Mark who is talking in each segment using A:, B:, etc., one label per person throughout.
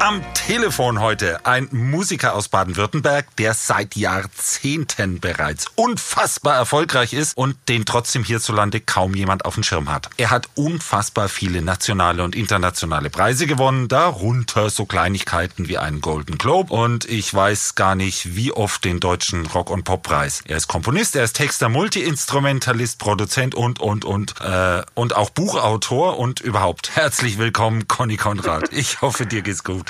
A: Am Telefon heute ein Musiker aus Baden-Württemberg, der seit Jahrzehnten bereits unfassbar erfolgreich ist und den trotzdem hierzulande kaum jemand auf dem Schirm hat. Er hat unfassbar viele nationale und internationale Preise gewonnen, darunter so Kleinigkeiten wie einen Golden Globe und ich weiß gar nicht, wie oft den deutschen Rock- und Poppreis. Er ist Komponist, er ist Texter, Multiinstrumentalist, Produzent und, und, und, äh, und auch Buchautor und überhaupt. Herzlich willkommen, Conny Konrad. Ich hoffe, dir geht's gut.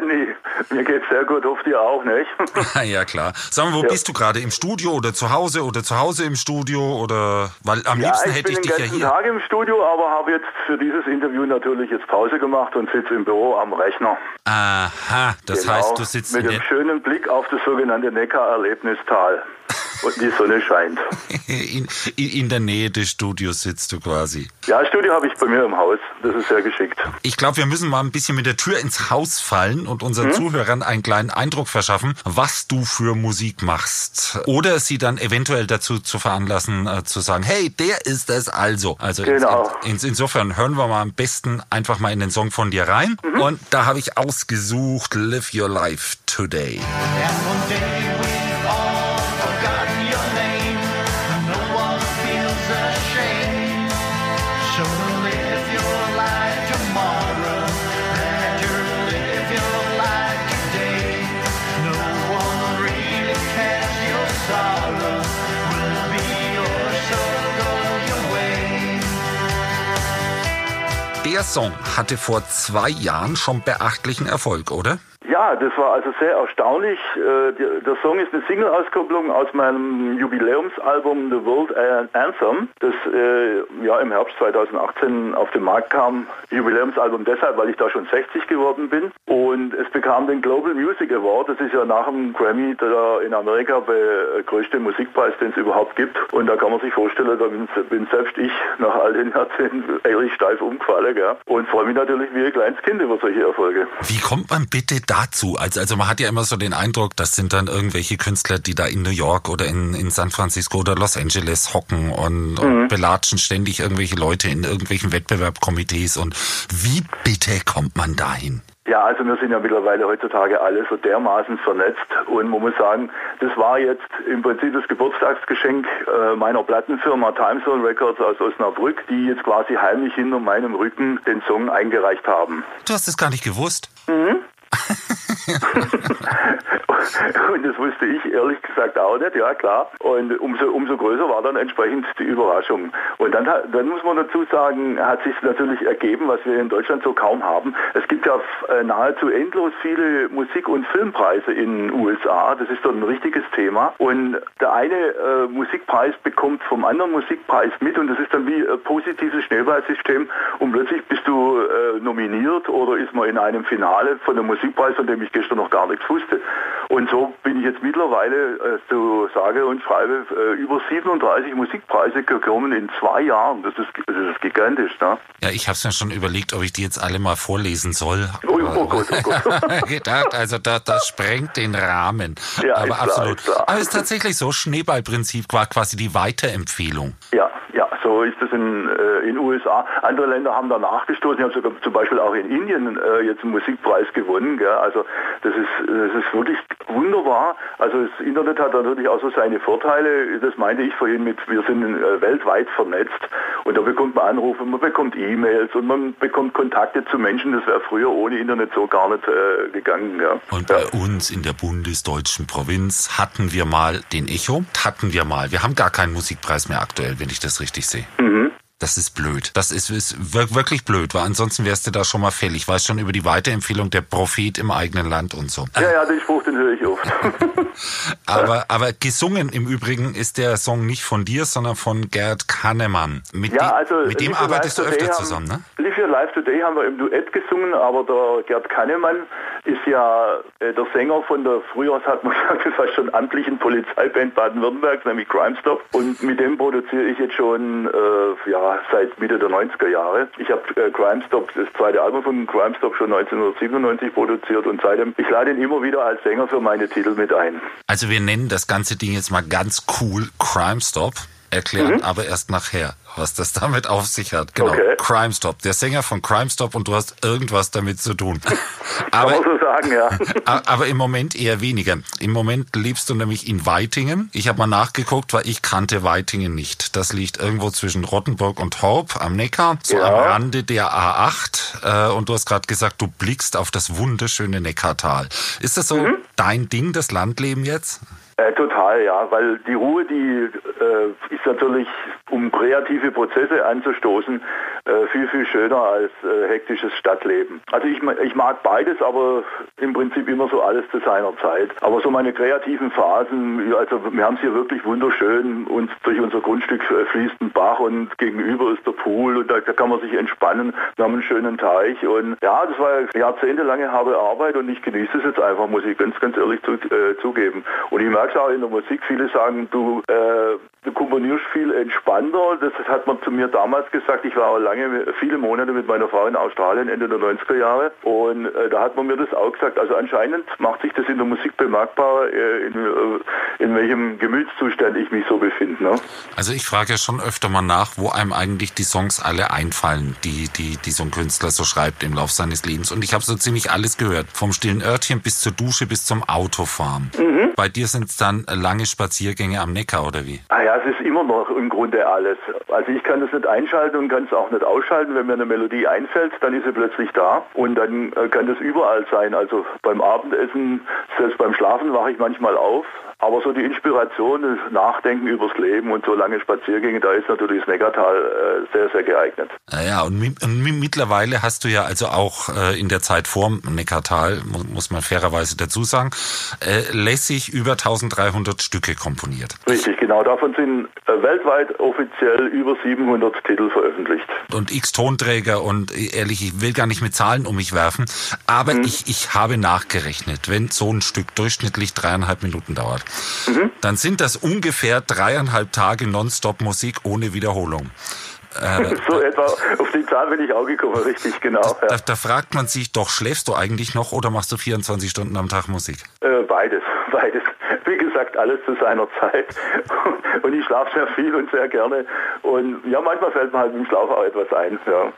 B: dich, Andi. Mir geht's sehr gut, hofft ihr auch, nicht?
A: ja, klar. Sag mal, wo
B: Ja.
A: bist du gerade? Im Studio oder zu Hause oder zu Hause im Studio oder weil am
B: Ja,
A: liebsten
B: ich
A: hätte
B: bin
A: ich
B: den
A: dich ja hier.
B: Tag im Studio, aber habe jetzt für dieses Interview natürlich jetzt Pause gemacht und sitze im Büro am Rechner.
A: Aha, das
B: Genau,
A: heißt, du sitzt
B: mit einem
A: der,
B: schönen Blick auf das sogenannte Neckar-Erlebnistal. Und die Sonne scheint.
A: in, in, in der Nähe des Studios sitzt du quasi.
B: Ja, Studio habe ich bei mir im Haus. Das ist sehr geschickt.
A: Ich glaube, wir müssen mal ein bisschen mit der Tür ins Haus fallen und
B: Hm?
A: unseren Zuhörern einen kleinen Eindruck verschaffen, was du für Musik machst. Oder sie dann eventuell dazu zu veranlassen, äh, zu sagen, hey, der ist es also. Also ins-
B: Genau.
A: ins, insofern hören wir mal am besten einfach mal in den Song von dir rein.
B: Mhm.
A: Und da habe ich ausgesucht, Live Your Life Today. Song hatte vor zwei Jahren schon beachtlichen Erfolg, oder?
B: Ja, das war also sehr erstaunlich. Äh, Der Song ist eine Single-Auskopplung aus meinem Jubiläumsalbum The World Anthem, das äh, ja im Herbst 2018 auf den Markt kam. Jubiläumsalbum deshalb, weil ich da schon 60 geworden bin. Und es bekam den Global Music Award. Das ist ja nach dem Grammy der in Amerika der größte Musikpreis, den es überhaupt gibt. Und da kann man sich vorstellen, da bin, selbst ich nach all den Jahrzehnten ehrlich steif umgefallen. Gell? Und freue mich natürlich wie ein kleines Kind über solche Erfolge.
A: Wie kommt man bitte dazu? Also, also man hat ja immer so den Eindruck, das sind dann irgendwelche Künstler, die da in New York oder in, in San Francisco oder Los Angeles hocken und, und belatschen ständig irgendwelche Leute in irgendwelchen Wettbewerbkomitees. Und wie bitte kommt man dahin?
B: Ja, also wir sind ja mittlerweile heutzutage alle so dermaßen vernetzt und man muss sagen, das war jetzt im Prinzip das Geburtstagsgeschenk äh, meiner Plattenfirma Timezone Records aus Osnabrück, die jetzt quasi heimlich hinter meinem Rücken den Song eingereicht haben.
A: Du hast es gar nicht gewusst.
B: Und das wusste ich ehrlich gesagt auch nicht, ja klar. Und umso, umso größer war dann entsprechend die Überraschung. Und dann, dann muss man dazu sagen, hat sich natürlich ergeben, was wir in Deutschland so kaum haben. Es gibt ja äh, nahezu endlos viele Musik- und Filmpreise in den USA. Das ist dort ein richtiges Thema. Und der eine äh, Musikpreis bekommt vom anderen Musikpreis mit und das ist dann wie ein positives Schnellballsystem. Und plötzlich bist du äh, nominiert oder ist man in einem Finale von einem Musikpreis, von dem ich gestern noch gar nichts wusste. Und so bin ich jetzt mittlerweile, äh, so sage und schreibe, äh, über 37 Musikpreise gekommen in zwei Jahren. Das ist, das ist gigantisch. Ne?
A: Ja, ich habe es mir schon überlegt, ob ich die jetzt alle mal vorlesen soll.
B: Oh, oh Gott, oh Gott.
A: gedacht, also das, das sprengt den Rahmen.
B: Ja,
A: Aber
B: ist klar,
A: absolut.
B: ist klar.
A: Aber es ist tatsächlich so, Schneeballprinzip war quasi die Weiterempfehlung.
B: Ja, ja, so ist es in in USA. Andere Länder haben da nachgestoßen. Ich habe sogar zum Beispiel auch in Indien äh, jetzt einen Musikpreis gewonnen. Gell? Also das ist das ist wirklich wunderbar. Also das Internet hat natürlich auch so seine Vorteile. Das meinte ich vorhin mit, wir sind äh, weltweit vernetzt und da bekommt man Anrufe, man bekommt E-Mails und man bekommt Kontakte zu Menschen. Das wäre früher ohne Internet so gar nicht äh, gegangen. Gell?
A: Und
B: ja.
A: bei uns in der bundesdeutschen Provinz hatten wir mal den Echo, hatten wir mal. Wir haben gar keinen Musikpreis mehr aktuell, wenn ich das richtig sehe.
B: Mhm.
A: Das ist blöd. Das ist, ist wir- wirklich blöd, weil ansonsten wärst du da schon mal fällig. Weißt schon über die Weiterempfehlung der Prophet im eigenen Land und so.
B: ja, ja, den Spruch, den höre ich oft.
A: Aber, aber gesungen im Übrigen ist der Song nicht von dir, sondern von Gerd Kahnemann. Mit,
B: Ja,
A: dem-
B: also
A: mit dem arbeitest du öfter
B: Today
A: zusammen, ne?
B: haben, Live Your Life Today haben wir im Duett gesungen, aber der Gerd Kannemann ist ja äh, der Sänger von der, früher hat man gesagt, war schon amtlichen Polizeiband Baden-Württemberg, nämlich Crime Stop. Und mit dem produziere ich jetzt schon äh, ja, seit Mitte der 90er Jahre. Ich habe äh, Crime Stop, das zweite Album von Crime Stop schon 1997 produziert und seitdem, ich lade ihn immer wieder als Sänger für meine Titel mit ein.
A: Also wir nennen das ganze Ding jetzt mal ganz cool Crime Stop. Erklären aber erst nachher, was das damit auf sich hat. Genau.
B: Okay.
A: Crime Stop, der Sänger von Crime Stop und du hast irgendwas damit zu tun.
B: Kann
A: aber,
B: man so sagen, ja.
A: aber im Moment eher weniger. Im Moment lebst du nämlich in Weitingen. Ich habe mal nachgeguckt, weil ich kannte Weitingen nicht. Das liegt irgendwo zwischen Rottenburg und Horb am Neckar, so
B: Ja.
A: am Rande der A8. Äh, und du hast gerade gesagt, du blickst auf das wunderschöne Neckartal. Ist das so
B: Mhm.
A: dein Ding, das Landleben jetzt?
B: Äh, total, ja, weil die Ruhe, die äh, ist natürlich, um kreative Prozesse anzustoßen, äh, viel, viel schöner als äh, hektisches Stadtleben. Also ich, ich mag beides, aber im Prinzip immer so alles zu seiner Zeit. Aber so meine kreativen Phasen, also wir haben es hier wirklich wunderschön und durch unser Grundstück äh, fließt ein Bach und gegenüber ist der Pool und da, da kann man sich entspannen. Wir haben einen schönen Teich und ja, das war jahrzehntelange harte Arbeit und ich genieße es jetzt einfach, muss ich ganz, ganz ehrlich zu, äh, zugeben. Und ich merke es auch in der Musik, viele sagen, du, äh, du komponierst viel entspannter. Das hat man zu mir damals gesagt. Ich war auch lange, viele Monate mit meiner Frau in Australien, Ende der 90er Jahre. Und äh, da hat man mir das auch gesagt. Also anscheinend macht sich das in der Musik bemerkbar, äh, in, äh, in welchem Gemütszustand ich mich so befinde. Ne?
A: Also ich frage ja schon öfter mal nach, wo einem eigentlich die Songs alle einfallen, die, die, die so ein Künstler so schreibt im Lauf seines Lebens. Und ich habe so ziemlich alles gehört. Vom stillen Örtchen bis zur Dusche bis zum Autofahren. Bei dir sind es dann lange Spaziergänge am Neckar oder wie?
B: Ah ja, es ist immer noch im Grunde alles. Also ich kann das nicht einschalten und kann es auch nicht ausschalten. Wenn mir eine Melodie einfällt, dann ist sie plötzlich da und dann äh, kann das überall sein. Also beim Abendessen, selbst beim Schlafen wache ich manchmal auf. Aber so die Inspiration, das Nachdenken übers Leben und so lange Spaziergänge, da ist natürlich das Neckartal äh, sehr, sehr geeignet.
A: Naja, und, mi- und mi- mittlerweile hast du ja also auch äh, in der Zeit vorm Neckartal, mu muss man fairerweise dazu sagen, äh, lässig über 1300 Stücke komponiert.
B: Richtig, genau. Davon sind äh, weltweit offiziell über 700 Titel veröffentlicht.
A: und x Tonträger und äh, ehrlich, ich will gar nicht mit Zahlen um mich werfen, aber ich, ich habe nachgerechnet, wenn so ein Stück durchschnittlich dreieinhalb Minuten dauert, dann sind das ungefähr dreieinhalb Tage Nonstop Musik ohne Wiederholung. Äh,
B: So etwa, auf die Zahl bin ich auch gekommen, richtig, genau.
A: da,
B: Ja.
A: da fragt man sich doch, schläfst du eigentlich noch oder machst du 24 Stunden am Tag Musik?
B: Äh, beides, beides. Wie gesagt, alles zu seiner Zeit. Und ich schlafe sehr viel und sehr gerne. Und ja, manchmal fällt mir halt im Schlaf auch etwas ein. Ja.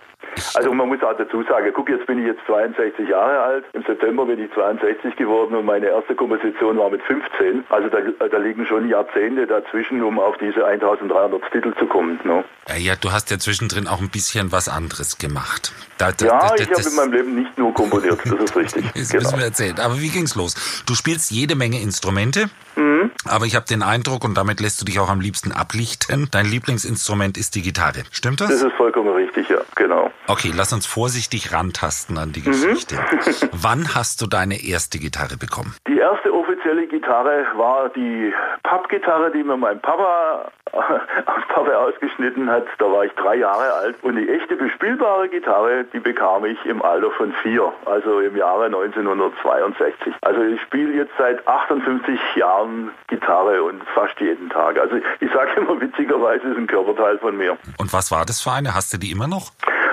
B: Also man muss auch dazu sagen, guck, jetzt bin ich jetzt 62 Jahre alt. Im September bin ich 62 geworden und meine erste Komposition war mit 15. Also da, da liegen schon Jahrzehnte dazwischen, um auf diese 1300 Titel zu kommen. Ne?
A: Ja, ja, du hast ja zwischendrin auch ein bisschen was anderes gemacht. Da, da,
B: Ja, ich habe in meinem Leben nicht nur komponiert, das ist richtig.
A: Das
B: Genau.
A: müssen wir erzählen. Aber wie ging's los? Du spielst jede Menge Instrumente,
B: Mhm.
A: Aber ich habe den Eindruck, und damit lässt du dich auch am liebsten ablichten, dein Lieblingsinstrument ist die Gitarre. Stimmt
B: Das
A: das?
B: ist vollkommen richtig, ja, genau.
A: Okay, lass uns vorsichtig rantasten an
B: Mhm.
A: die Geschichte. Wann hast du deine erste Gitarre bekommen?
B: Die erste offizielle Gitarre war die Pappgitarre, die mir mein Papa aus Pappe ausgeschnitten hat. Da war ich drei Jahre alt. Und die echte bespielbare Gitarre, die bekam ich im Alter von vier, also im Jahre 1962. Also ich spiele jetzt seit 58 Jahren Gitarre und fast jeden Tag. Also ich sage immer witzigerweise, ist ein Körperteil von mir.
A: Und was war das für eine? Hast du die immer noch?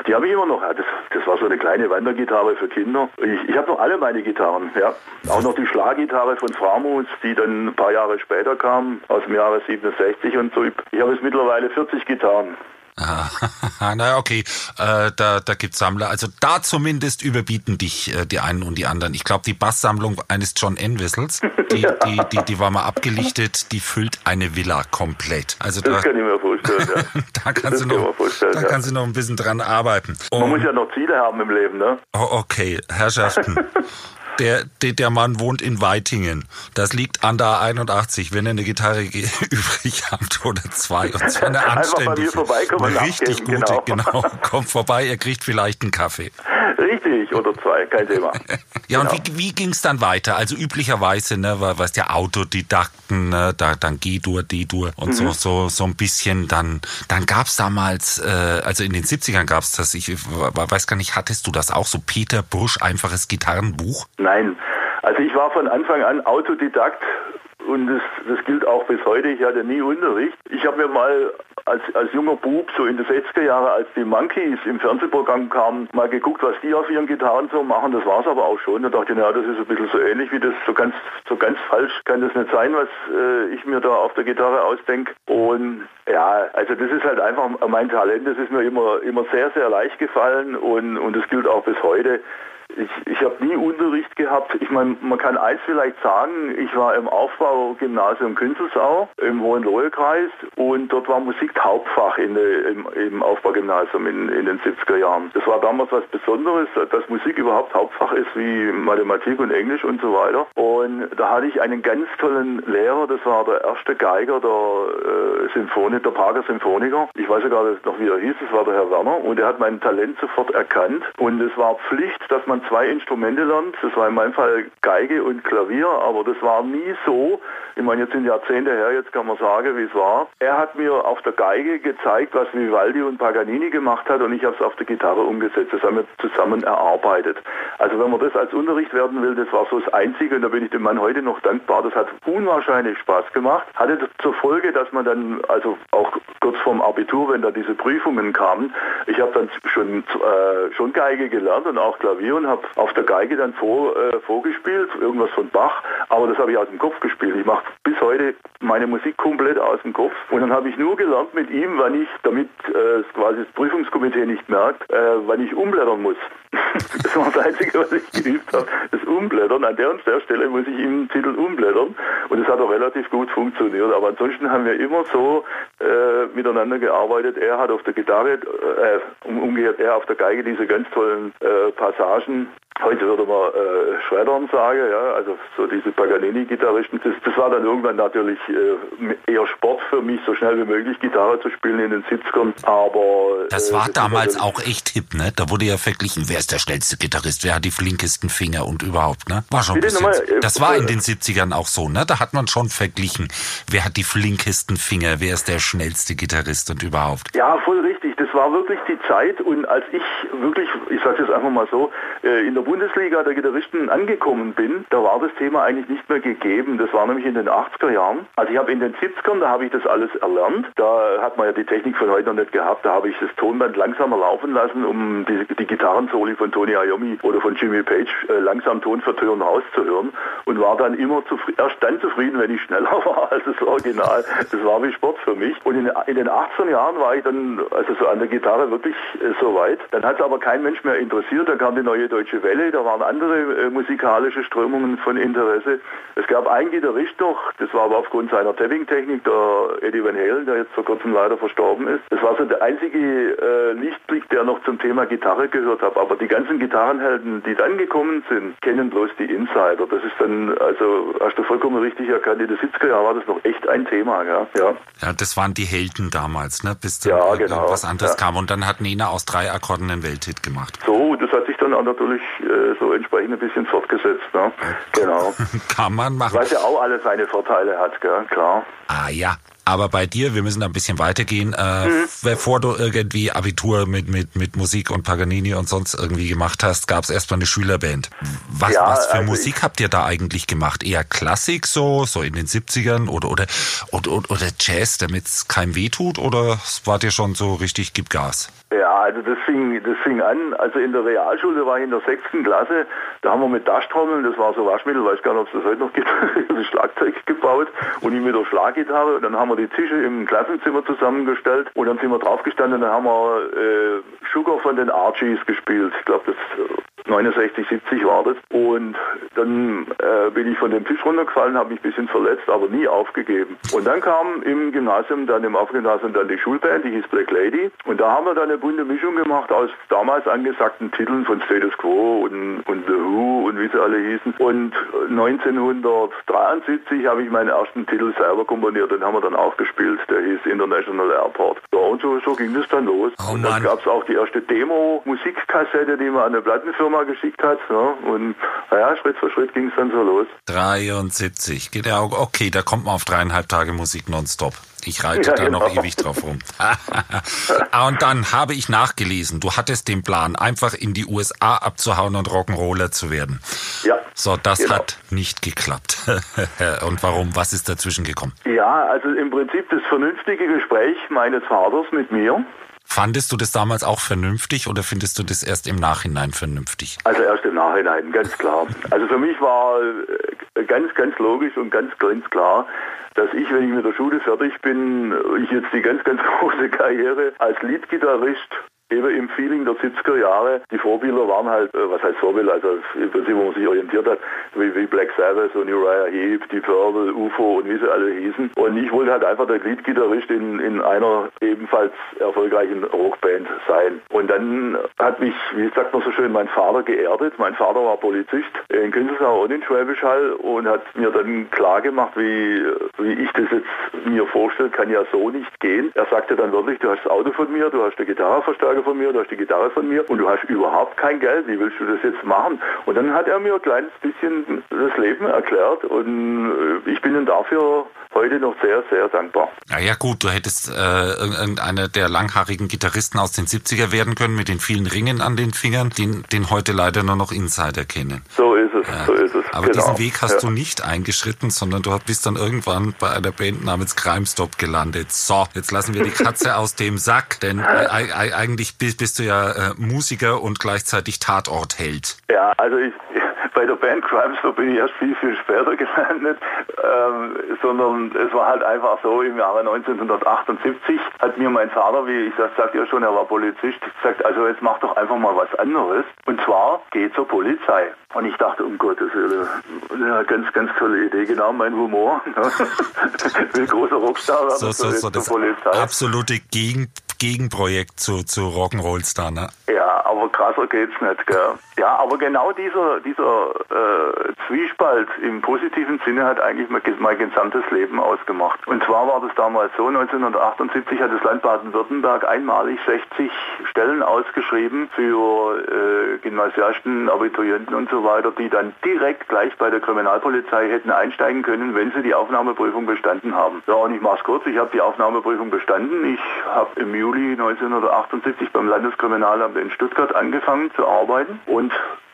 B: Die habe ich immer noch. Ja, Das, das war so eine kleine Wandergitarre für Kinder. Ich, ich habe noch alle meine Gitarren. Ja. Auch noch die Schlaggitarre von Framus, die dann ein paar Jahre später kam, aus dem Jahre 67 und so. Ich, ich habe jetzt mittlerweile 40 Gitarren.
A: Ah, naja, okay, äh, da, da gibt's Sammler. Also da zumindest überbieten dich äh, die einen und die anderen. Ich glaube, die Basssammlung eines John Entwistles, die, die, die, die war mal abgelichtet, die füllt eine Villa komplett. Also da,
B: Das kann ich mir vorstellen. Ja.
A: da kannst
B: das
A: du
B: kann
A: noch,
B: man
A: da
B: ja.
A: kannst du noch ein bisschen dran arbeiten.
B: Man
A: Und-
B: muss ja noch Ziele haben im Leben, ne?
A: Oh, okay, Herrschaften. Der, der, der Mann wohnt in Weitingen. Das liegt an der 81. Wenn ihr eine Gitarre übrig habt oder zwei, und zwar eine anständige, eine richtig gute,
B: genau.
A: genau. Kommt vorbei, ihr kriegt vielleicht einen Kaffee.
B: Richtig, oder zwei, kein Thema.
A: Ja, und
B: Genau.
A: wie, wie ging's dann weiter? Also üblicherweise, ne, weil weißt ja Autodidakten, ne, da dann G-Dur, D-Dur und
B: Mhm.
A: so so so ein bisschen. Dann dann gab's damals, äh, also in den 70ern gab's das. Ich weiß gar nicht, hattest du das auch so Peter Busch einfaches Gitarrenbuch?
B: Nein, also ich war von Anfang an Autodidakt und das, das gilt auch bis heute. Ich hatte nie Unterricht. Ich habe mir mal als, als junger Bub, so in den 60er Jahren, als die Monkeys im Fernsehprogramm kamen, mal geguckt, was die auf ihren Gitarren so machen. Das war es aber auch schon. Da dachte ich, naja, das ist ein bisschen so ähnlich wie das, so ganz, so ganz falsch kann das nicht sein, was äh, ich mir da auf der Gitarre ausdenke. Und ja, also das ist halt einfach mein Talent. Das ist mir immer, immer sehr, sehr leicht gefallen und, und das gilt auch bis heute. Ich, ich habe nie Unterricht gehabt. Ich meine, man kann eins vielleicht sagen, ich war im Aufbaugymnasium Künzelsau im Hohenlohe-Kreis und dort war Musik Hauptfach in im, im Aufbaugymnasium in, in den 70er Jahren. Das war damals was Besonderes, dass Musik überhaupt Hauptfach ist wie Mathematik und Englisch und so weiter. Und da hatte ich einen ganz tollen Lehrer, das war der erste Geiger der äh, Symphonie, der Prager Symphoniker. Ich weiß sogar noch, wie er hieß, das war der Herr Werner und er hat mein Talent sofort erkannt und es war Pflicht, dass man zwei Instrumente lernt. Das war in meinem Fall Geige und Klavier, aber das war nie so. Ich meine, jetzt sind Jahrzehnte her, jetzt kann man sagen, wie es war. Er hat mir auf der Geige gezeigt, was Vivaldi und Paganini gemacht hat und ich habe es auf der Gitarre umgesetzt. Das haben wir zusammen erarbeitet. Also wenn man das als Unterricht werden will, das war so das Einzige und da bin ich dem Mann heute noch dankbar. Das hat unwahrscheinlich Spaß gemacht. Hatte zur Folge, dass man dann, also auch kurz vorm Abitur, wenn da diese Prüfungen kamen, ich habe dann schon, äh, schon Geige gelernt und auch Klavier und habe auf der Geige dann vor, äh, vorgespielt, irgendwas von Bach, aber das habe ich aus dem Kopf gespielt. Ich mache bis heute meine Musik komplett aus dem Kopf und dann habe ich nur gelernt mit ihm, wann ich, damit äh, quasi das Prüfungskomitee nicht merkt, äh, wann ich umblättern muss. das war das Einzige, was ich geübt habe, das Umblättern. An der und der Stelle muss ich im Titel umblättern und es hat auch relativ gut funktioniert. Aber ansonsten haben wir immer so äh, miteinander gearbeitet. Er hat auf der Gitarre, äh, umgekehrt er auf der Geige diese ganz tollen äh, Passagen Heute würde man äh, Schreddern sagen, ja, also so diese Paganini-Gitarristen. Das, das war dann irgendwann natürlich äh, eher Sport für mich, so schnell wie möglich Gitarre zu spielen in den 70ern. Aber
A: äh, das war das damals auch echt hip, ne? Da wurde ja verglichen, wer ist der schnellste Gitarrist, wer hat die flinkesten Finger und überhaupt, ne? War schon ein bisschen, nochmal, äh, Das war in den 70ern auch so, ne? Da hat man schon verglichen, wer hat die flinkesten Finger, wer ist der schnellste Gitarrist und überhaupt.
B: Ja, voll war wirklich die Zeit und als ich wirklich, ich sage jetzt einfach mal so, äh, in der Bundesliga der Gitarristen angekommen bin, da war das Thema eigentlich nicht mehr gegeben. Das war nämlich in den 80er Jahren. Also ich habe in den 70ern, da habe ich das alles erlernt. Da hat man ja die Technik von heute noch nicht gehabt. Da habe ich das Tonband langsamer laufen lassen, um die, die Gitarrensoli von Tony Iommi oder von Jimmy Page äh, langsam Ton für Ton rauszuhören und war dann immer erst dann zufrieden, wenn ich schneller war als das Original. Das war wie Sport für mich. Und in, in den 18 Jahren war ich dann also so an der Gitarre wirklich äh, so weit. Dann hat es aber kein Mensch mehr interessiert. Da kam die neue Deutsche Welle da waren andere äh, musikalische Strömungen von Interesse. Es gab einen Gitarrist noch, das war aber aufgrund seiner Tapping-Technik, der Eddie Van Halen, der jetzt vor kurzem leider verstorben ist. Das war so der einzige äh, Lichtblick, der noch zum Thema Gitarre gehört hat. Aber die ganzen Gitarrenhelden, die dann gekommen sind, kennen bloß die Insider. Das ist dann, also hast du vollkommen richtig erkannt, in den 70er Jahren war das noch echt ein Thema. Ja,
A: ja. ja das waren die Helden damals, ne? bis dann
B: ja, genau.
A: was anderes. Kam. Und dann hat Nena aus drei Akkorden einen Welthit gemacht.
B: So, das hat sich dann auch natürlich äh, so entsprechend ein bisschen fortgesetzt. Ne? Genau.
A: Kann man machen.
B: Was ja auch alle seine Vorteile hat, gell? klar.
A: Ah ja, aber bei dir, wir müssen da ein bisschen weitergehen, äh, mhm. bevor du irgendwie Abitur mit, mit, mit Musik und Paganini und sonst irgendwie gemacht hast, gab es erstmal eine Schülerband. Was, ja, was für also Musik habt ihr da eigentlich gemacht? Eher Klassik so, so in den 70ern oder, oder, oder, oder Jazz, damit es keinem wehtut oder wart ihr schon so richtig, gib Gas?
B: Ja, also das fing, das fing an, also in der Realschule war ich in der sechsten Klasse, da haben wir mit Daschtrommeln, das war so Waschmittel, weiß gar nicht, ob es das heute noch gibt, Schlagzeug gebaut und ich mit der Schlaggitarre und dann haben wir die Tische im Klassenzimmer zusammengestellt und dann sind wir draufgestanden, dann haben wir äh, Sugar von den Archies gespielt. Ich glaube, das 69, 70 war das. Und dann äh, bin ich von dem Tisch runtergefallen, habe mich ein bisschen verletzt, aber nie aufgegeben. Und dann kam im Gymnasium, dann im Aufgymnasium dann die Schulband, die hieß Black Lady. Und da haben wir dann eine bunte Mischung gemacht aus damals angesagten Titeln von Status Quo und, und The Who und wie sie alle hießen. Und 1973 habe ich meinen ersten Titel selber komponiert, den haben wir dann auch gespielt. Der hieß International Airport. Ja, und so, so ging das dann los. Oh und dann gab es auch die erste Demo-Musikkassette, die man an eine Plattenfirma geschickt hat. Ja, und naja, Schritt für Schritt ging es dann so los.
A: 73, geht ja auch, okay, da kommt man auf dreieinhalb Tage Musik nonstop. Ich reite
B: Ja,
A: da noch
B: genau.
A: ewig drauf rum. Ah, und dann habe ich nachgelesen, du hattest den Plan, einfach in die USA abzuhauen und Rock'n'Roller zu werden.
B: Ja.
A: So, das
B: Genau.
A: hat nicht geklappt. und warum? Was ist dazwischen gekommen?
B: Ja, also im Prinzip das vernünftige Gespräch meines Vaters mit mir.
A: Fandest du das damals auch vernünftig oder findest du das erst im Nachhinein vernünftig?
B: Also erst im Nachhinein, ganz klar. Also für mich war äh, ganz, ganz logisch und ganz, ganz klar, dass ich, wenn ich mit der Schule fertig bin, ich jetzt die ganz, ganz große Karriere als Leadgitarrist eben im Feeling der 70er Jahre, die Vorbilder waren halt, äh, was heißt Vorbilder, also im Prinzip, wo man sich orientiert hat, wie, wie Black Sabbath und Uriah Heep, die Purple, UFO und wie sie alle hießen. Und ich wollte halt einfach der Leadgitarrist in, in einer ebenfalls erfolgreichen Rockband sein. Und dann hat mich, wie sagt man so schön, mein Vater geerdet. Mein Vater war Polizist in Künzelsau und in Schwäbisch Hall und hat mir dann klar gemacht, wie, wie ich das jetzt mir vorstelle, kann ja so nicht gehen. Er sagte dann wirklich, du hast das Auto von mir, du hast eine Gitarreverstärker von mir, du hast die Gitarre von mir und du hast überhaupt kein Geld. Wie willst du das jetzt machen? Und dann hat er mir ein kleines bisschen das Leben erklärt und äh, ich bin ihm dafür heute noch sehr, sehr dankbar.
A: Ja, ja gut, du hättest äh, irgendeiner der langhaarigen Gitarristen aus den 70er werden können mit den vielen Ringen an den Fingern, den, den heute leider nur noch Insider kennen.
B: So ist es, so ist es.
A: Aber
B: genau.
A: diesen Weg hast
B: ja.
A: du nicht eingeschritten, sondern du bist dann irgendwann bei einer Band namens Crime Stop gelandet. So, jetzt lassen wir die Katze aus dem Sack, denn äh, ei- ei- eigentlich bist, bist du ja äh, Musiker und gleichzeitig Tatortheld.
B: Ja, also ich, bei der Band Crimes so bin ich erst viel, viel später gelandet, ähm, sondern es war halt einfach so, im Jahre 1978 hat mir mein Vater, wie ich das sagte ja schon, er war Polizist, gesagt, also jetzt mach doch einfach mal was anderes und zwar geh zur Polizei. Und ich dachte, um Gottes Willen, eine ganz, ganz tolle Idee, genau mein Humor. Will großer Rockstar werden,
A: So, so, so
B: zur Polizei.
A: absolute Gegen, Gegenprojekt zu, zu Rock'n'Roll-Star, ne?
B: Ja, aber krasser geht's nicht, gell? Ja, aber genau dieser, dieser äh, Zwiespalt im positiven Sinne hat eigentlich mein, gesamtes Leben ausgemacht. Und zwar war das damals so, 1978 hat das Land Baden-Württemberg einmalig 60 Stellen ausgeschrieben für äh, Gymnasiasten, Abiturienten und so weiter, die dann direkt gleich bei der Kriminalpolizei hätten einsteigen können, wenn sie die Aufnahmeprüfung bestanden haben. Ja, und ich mach's kurz, ich habe die Aufnahmeprüfung bestanden. Ich habe im Juli 1978 beim Landeskriminalamt in Stuttgart angefangen zu arbeiten. Und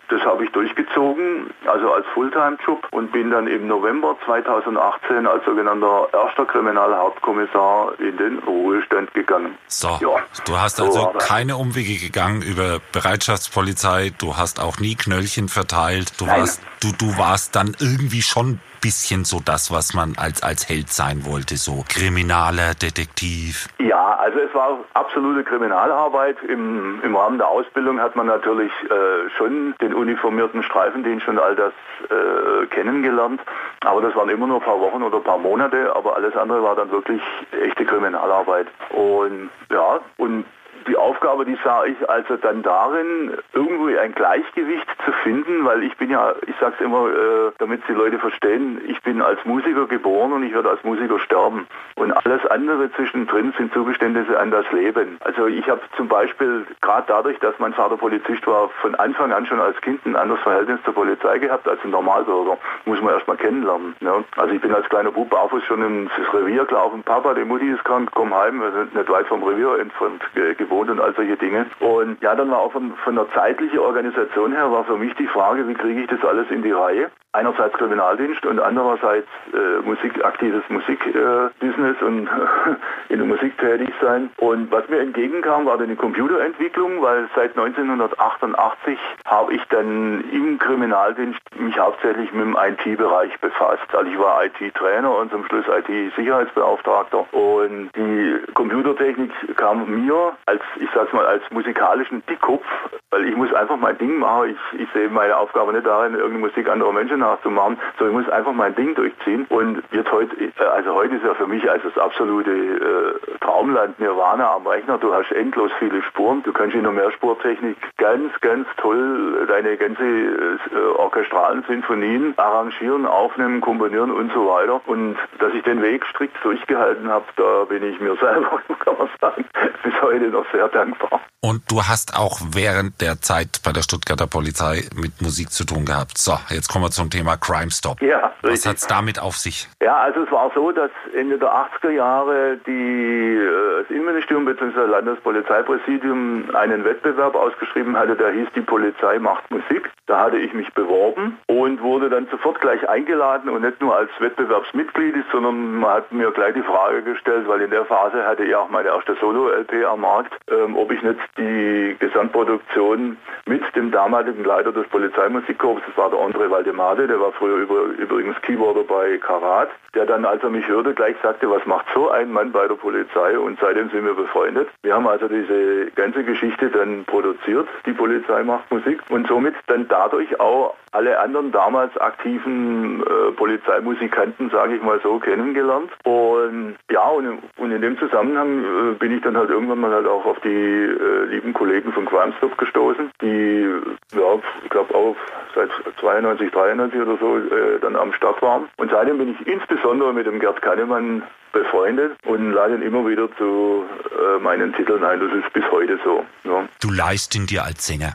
B: das habe ich durchgezogen, also als Fulltime-Job. Und bin dann im November 2018 als sogenannter erster Kriminalhauptkommissar in den Ruhestand gegangen.
A: So,
B: Ja,
A: du hast
B: so
A: also keine Umwege gegangen über Bereitschaftspolizei, du hast auch nie Knöllchen verteilt, du
B: Nein.
A: warst, du, du warst dann irgendwie schon bisschen so das, was man als, als Held sein wollte, so Kriminaler, Detektiv.
B: Ja, also es war absolute Kriminalarbeit. Im, im Rahmen der Ausbildung hat man natürlich äh, schon den uniformierten Streifendienst und all das äh, kennengelernt. Aber das waren immer nur ein paar Wochen oder ein paar Monate. Aber alles andere war dann wirklich echte Kriminalarbeit. Und ja, und die Aufgabe, die sah ich also dann darin, irgendwo ein Gleichgewicht zu finden, weil ich bin ja, ich sag's immer, äh, damit die Leute verstehen, ich bin als Musiker geboren und ich werde als Musiker sterben. Und alles andere zwischendrin sind Zugeständnisse an das Leben. Also ich habe zum Beispiel, gerade dadurch, dass mein Vater Polizist war, von Anfang an schon als Kind ein anderes Verhältnis zur Polizei gehabt als ein Normalbürger. Muss man erst mal kennenlernen. Ne? Also ich bin als kleiner Bub barfuß schon ins Revier gelaufen. Papa, die Mutti ist krank, komm heim. Wir sind nicht weit vom Revier entfernt ge- gewohnt und all solche Dinge. Und ja, dann war auch von, von der zeitlichen Organisation her war für mich die Frage, wie kriege ich das alles in die Reihe? Einerseits Kriminaldienst und andererseits äh, Musik, aktives Musikbusiness äh, und in der Musik tätig sein. Und was mir entgegenkam, war dann die Computerentwicklung, weil seit 1988 habe ich dann im Kriminaldienst mich hauptsächlich mit dem IT-Bereich befasst. Also ich war IT-Trainer und zum Schluss IT-Sicherheitsbeauftragter. Und die Computertechnik kam mir als, ich sag's mal, als musikalischen Dickkopf, weil ich muss einfach mein Ding machen. Ich, ich sehe meine Aufgabe nicht darin, irgendeine Musik anderer Menschen nachzumachen, sondern ich muss einfach mein Ding durchziehen. Und jetzt heute, also heute ist ja für mich als das absolute äh, Traumland Nirvana am Rechner. Du hast endlos viele Spuren. Du kannst in der Mehrspurtechnik ganz, ganz toll deine ganze äh, orchestralen Sinfonien arrangieren, aufnehmen, komponieren und so weiter. Und dass ich den Weg strikt durchgehalten habe, da bin ich mir selber, kann man sagen, bis heute noch sehr dankbar.
A: Und du hast auch während der Zeit bei der Stuttgarter Polizei mit Musik zu tun gehabt. So, jetzt kommen wir zum Thema Crime Stop.
B: Ja,
A: Was
B: richtig.
A: hat's damit auf sich?
B: Ja, also es war so, dass Ende der 80er Jahre die, äh, das Innenministerium bzw. Landespolizeipräsidium einen Wettbewerb ausgeschrieben hatte, der hieß Die Polizei macht Musik. Da hatte ich mich beworben und wurde dann sofort gleich eingeladen und nicht nur als Wettbewerbsmitglied, sondern man hat mir gleich die Frage gestellt, weil in der Phase hatte ich auch meine erste Solo-LP am Markt, ähm, ob ich nicht die Gesamtproduktion mit dem damaligen Leiter des Polizeimusikkorps, das war der André Valdemade, der war früher über, übrigens Keyboarder bei Karat, der dann, als er mich hörte, gleich sagte, was macht so ein Mann bei der Polizei und seitdem sind wir befreundet. Wir haben also diese ganze Geschichte dann produziert, die Polizei macht Musik und somit dann dadurch auch alle anderen damals aktiven äh, Polizeimusikanten, sage ich mal so, kennengelernt. Und ja, und, und in dem Zusammenhang äh, bin ich dann halt irgendwann mal halt auch auf die äh, lieben Kollegen von Stop gestoßen, die, ja, ich glaube auch seit 92, 93 oder so äh, dann am Start waren. Und seitdem bin ich insbesondere mit dem Gerd Kahnemann befreundet und lade immer wieder zu äh, meinen Titeln ein. Das ist bis heute so. Ja
A: Du leist ihn dir als Sänger.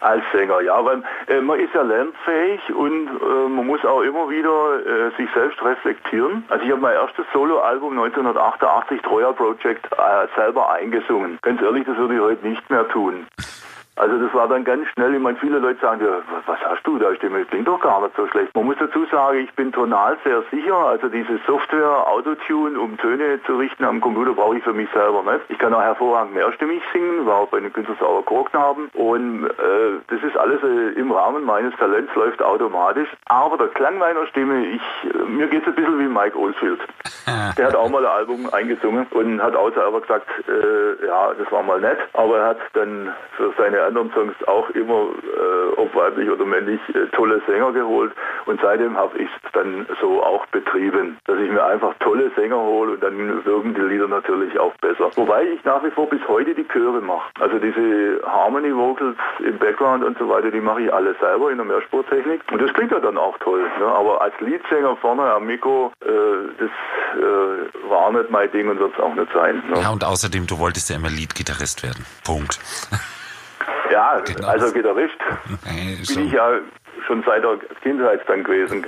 B: Als Sänger, ja, weil äh, man ist ja lernfähig und äh, man muss auch immer wieder äh, sich selbst reflektieren. Also ich habe mein erstes Soloalbum 1988, Troja Project, äh, selber eingesungen. Ganz ehrlich, das würde ich heute nicht mehr tun. Also das war dann ganz schnell, ich meine, viele Leute sagen, ja, was hast du da, Stimme, klingt doch gar nicht so schlecht. Man muss dazu sagen, ich bin tonal sehr sicher, also diese Software Autotune, um Töne zu richten am Computer, brauche ich für mich selber nicht. Ich kann auch hervorragend mehrstimmig singen, war auch bei den Künstlersauer Chorknaben und äh, das ist alles äh, im Rahmen meines Talents, läuft automatisch. Aber der Klang meiner Stimme, ich, äh, mir geht es ein bisschen wie Mike Oldfield. Der hat auch mal ein Album eingesungen und hat auch selber gesagt, äh, ja, das war mal nett, aber er hat dann für seine anderen Songs auch immer, äh, ob weiblich oder männlich, äh, tolle Sänger geholt und seitdem habe ich es dann so auch betrieben, dass ich mir einfach tolle Sänger hole und dann wirken die Lieder natürlich auch besser. Wobei ich nach wie vor bis heute die Chöre mache. Also diese Harmony Vocals im Background und so weiter, die mache ich alle selber in der Mehrspurtechnik und das klingt ja dann auch toll. Ne? Aber als Leadsänger vorne am Mikro, äh, das äh, war nicht mein Ding und wird es auch nicht sein. Ne?
A: Ja, und außerdem, du wolltest ja immer Leadgitarrist werden. Punkt.
B: Ja,
A: Genau.
B: also Gitarrist bin ich ja schon seit der Kindheit dann gewesen.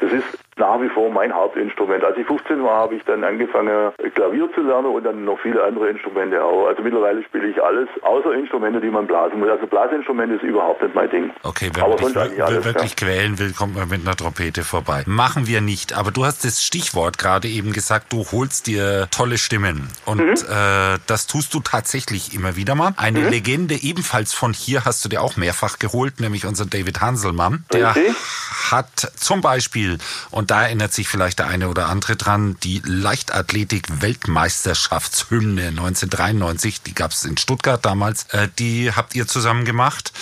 B: Das ist nach wie vor mein Hauptinstrument. Als ich 15 war, habe ich dann angefangen, Klavier zu lernen und dann noch viele andere Instrumente auch. Also mittlerweile spiele ich alles, außer Instrumente, die man blasen muss. Also Blasinstrumente ist überhaupt nicht mein Ding.
A: Okay, wenn
B: Aber
A: man dich
B: alles,
A: wirklich quälen will, kommt man mit einer Trompete vorbei. Machen wir nicht. Aber du hast das Stichwort gerade eben gesagt, du holst dir tolle Stimmen. Und
B: Mhm.
A: äh, das tust du tatsächlich immer wieder mal. Eine Legende ebenfalls von hier hast du dir auch mehrfach geholt, nämlich unser David Hanselmann. Der
B: Richtig.
A: hat zum Beispiel, und da erinnert sich vielleicht der eine oder andere dran, die Leichtathletik-Weltmeisterschaftshymne 1993, die gab es in Stuttgart damals, äh, die habt ihr zusammen gemacht.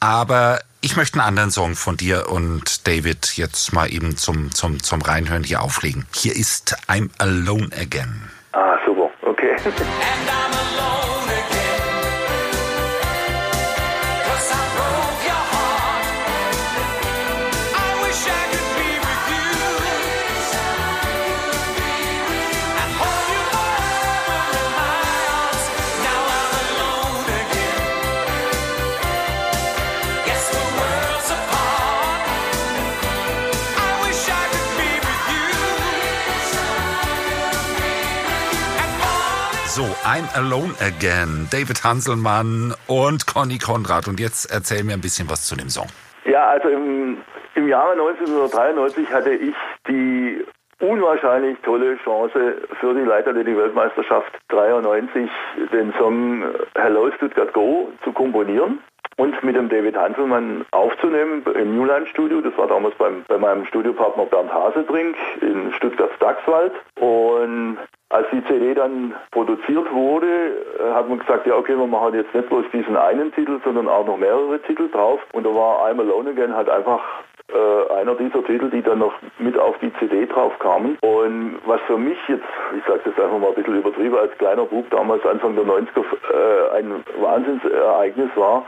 A: Aber ich möchte einen anderen Song von dir und David jetzt mal eben zum, zum, zum Reinhören hier auflegen. Hier ist I'm Alone Again.
B: Ah, super. Okay.
C: And I'm alone
A: So, I'm Alone Again. David Hanselmann und Conny Konrad. Und jetzt erzähl mir ein bisschen was zu dem Song.
B: Ja, also im, im Jahre 1993 hatte ich die unwahrscheinlich tolle Chance für die Leiter der Weltmeisterschaft 93 den Song Hello Stuttgart Go zu komponieren und mit dem David Hanselmann aufzunehmen im Newland Studio. Das war damals beim, bei meinem Studiopartner Bernd Hasebrink in Stuttgart-Dachswald. Und als die CD dann produziert wurde, äh, hat man gesagt, ja okay, wir machen jetzt nicht bloß diesen einen Titel, sondern auch noch mehrere Titel drauf. Und da war I'm Alone Again halt einfach äh, einer dieser Titel, die dann noch mit auf die CD drauf kamen. Und was für mich jetzt, ich sage das einfach mal ein bisschen übertrieben, als kleiner Bub damals Anfang der 90er äh, ein Wahnsinnsereignis war,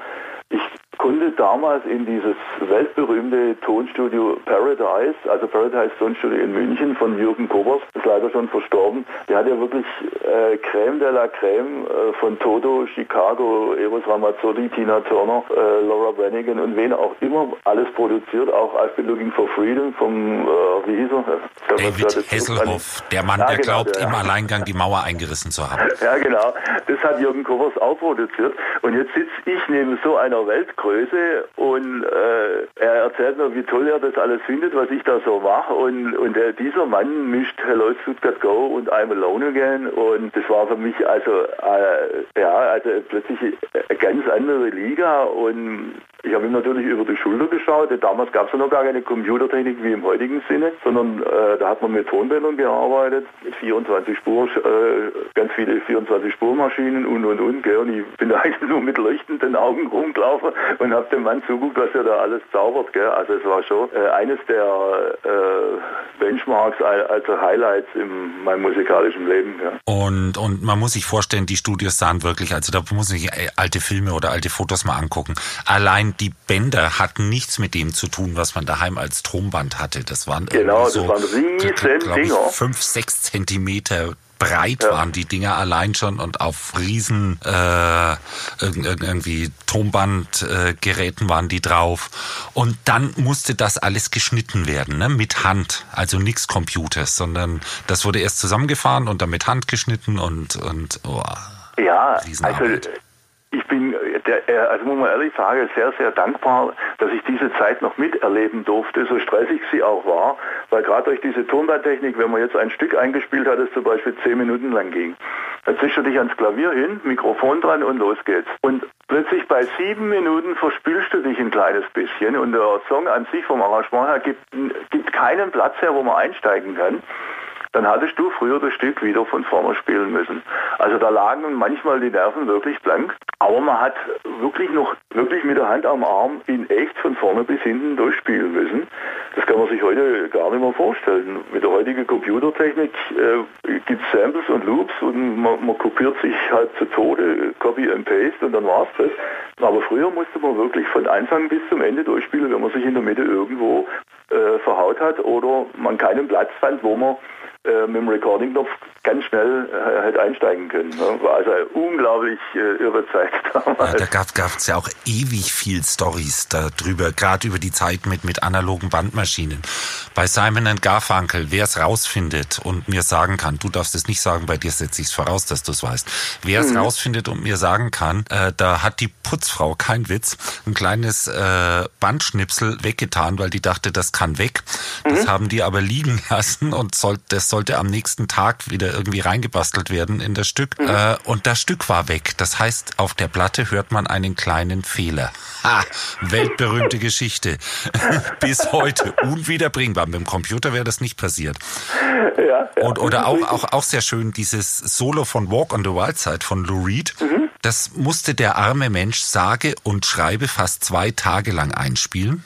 B: ich konnte damals in dieses weltberühmte Tonstudio Paradise, also Paradise Tonstudio in München von Jürgen Kobers, ist leider schon verstorben. Der hat ja wirklich äh, Crème de la Crème äh, von Toto, Chicago, Eros Ramazzotti, Tina Turner, äh, Laura Branigan und wen auch immer alles produziert, auch I've Been Looking for Freedom vom, äh, wie hieß er?
A: David Hasselhoff, der Mann,
B: Ja,
A: der
B: genau,
A: glaubt,
B: der-
A: im Alleingang die Mauer eingerissen zu haben.
B: Ja, genau. Das hat Jürgen Kovers auch produziert. Und jetzt sitze ich neben so einer Weltgröße und äh, er erzählt mir, wie toll er das alles findet, was ich da so mache. Und, und äh, dieser Mann mischt Hello Stuttgart Go und I'm Alone Again. Und das war für mich also, äh, ja, also plötzlich eine ganz andere Liga. Und ich habe ihm natürlich über die Schulter geschaut. Damals gab es ja noch gar keine Computertechnik wie im heutigen Sinne, sondern äh, da hat man mit Tonbändern gearbeitet, mit 24 Spur, äh, ganz viele 24 Spurmaschinen und und und. Gell? Und ich bin da eigentlich nur mit leuchtenden Augen rumgelaufen und habe dem Mann zuguckt, was er da alles zaubert. Gell? Also es war schon äh, eines der äh, Benchmarks, al- also Highlights in meinem musikalischen Leben. Ja.
A: Und, und man muss sich vorstellen, die Studios sahen wirklich, also da muss sich äh, alte Filme oder alte Fotos mal angucken. Allein die Bänder hatten nichts mit dem zu tun, was man daheim als Tonband hatte. Das waren
B: Genau,
A: irgendwie
B: das waren riesen Dinger.
A: fünf, sechs Zentimeter breit waren die Dinger allein schon und auf riesen äh, irg- irg- irgendwie Tonbandgeräten äh, waren die drauf. Und dann musste das alles geschnitten werden, ne? mit Hand, also nichts Computers, sondern das wurde erst zusammengefahren und dann mit Hand geschnitten und, und oh.
B: Ja, also
A: Riesenarbeit.
B: ich bin, der, äh, also muss man ehrlich sagen, sehr, sehr dankbar, dass ich diese Zeit noch miterleben durfte, so stressig sie auch war, weil gerade durch diese Tonbandtechnik, wenn man jetzt ein Stück eingespielt hat, das zum Beispiel zehn Minuten lang ging, dann ziehst du dich ans Klavier hin, Mikrofon dran und los geht's. Und plötzlich bei sieben Minuten verspülst du dich ein kleines bisschen und der Song an sich vom Arrangement her gibt, gibt keinen Platz her, wo man einsteigen kann dann hattest du früher das Stück wieder von vorne spielen müssen. Also da lagen manchmal die Nerven wirklich blank, aber man hat wirklich noch wirklich mit der Hand am Arm in echt von vorne bis hinten durchspielen müssen. Das kann man sich heute gar nicht mehr vorstellen. Mit der heutigen Computertechnik äh, gibt es Samples und Loops und man, man kopiert sich halt zu Tode, Copy and Paste und dann war's das. Aber früher musste man wirklich von Anfang bis zum Ende durchspielen, wenn man sich in der Mitte irgendwo äh, verhaut hat oder man keinen Platz fand, wo man äh, mit dem Recording-Knopf ganz schnell äh, hätte einsteigen können. Ne? War also unglaublich äh, irre Zeit
A: Ja,
B: damals.
A: da gab es ja auch ewig viel Stories darüber, gerade über die Zeit mit, mit analogen Bandmaschinen. Bei Simon Garfunkel, wer es rausfindet und mir sagen kann, du darfst es nicht sagen, bei dir setze ich es voraus, dass du es weißt. Wer es rausfindet und mir sagen kann, äh, da hat die Putzfrau, kein Witz, ein kleines äh, Bandschnipsel weggetan, weil die dachte, das kann weg. Das haben die aber liegen lassen und soll, das sollte am nächsten Tag wieder irgendwie reingebastelt werden in das Stück. Äh, und das Stück war weg. Das heißt, auf der Platte hört man einen kleinen Fehler. Ha, weltberühmte Geschichte. Bis heute unwiederbringbar. Mit dem Computer wäre das nicht passiert.
B: Ja, ja.
A: Und, oder auch, auch, auch sehr schön dieses Solo von Walk on the Wild Side von Lou Reed. Das musste der arme Mensch sage und schreibe fast zwei Tage lang einspielen.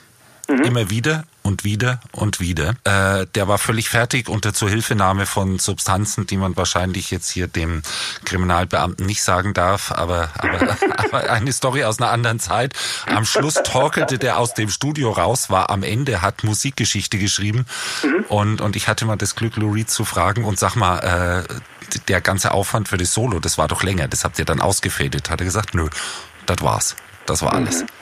A: Immer wieder und wieder und wieder. Äh, der war völlig fertig unter Zuhilfenahme von Substanzen, die man wahrscheinlich jetzt hier dem Kriminalbeamten nicht sagen darf, aber, aber, aber eine Story aus einer anderen Zeit. Am Schluss torkelte der aus dem Studio raus, war am Ende, hat Musikgeschichte geschrieben und, und ich hatte mal das Glück, Lou Reed zu fragen und sag mal, äh, der ganze Aufwand für das Solo, das war doch länger, das habt ihr dann ausgefädelt. Hat er gesagt, nö, das war's. Das war alles.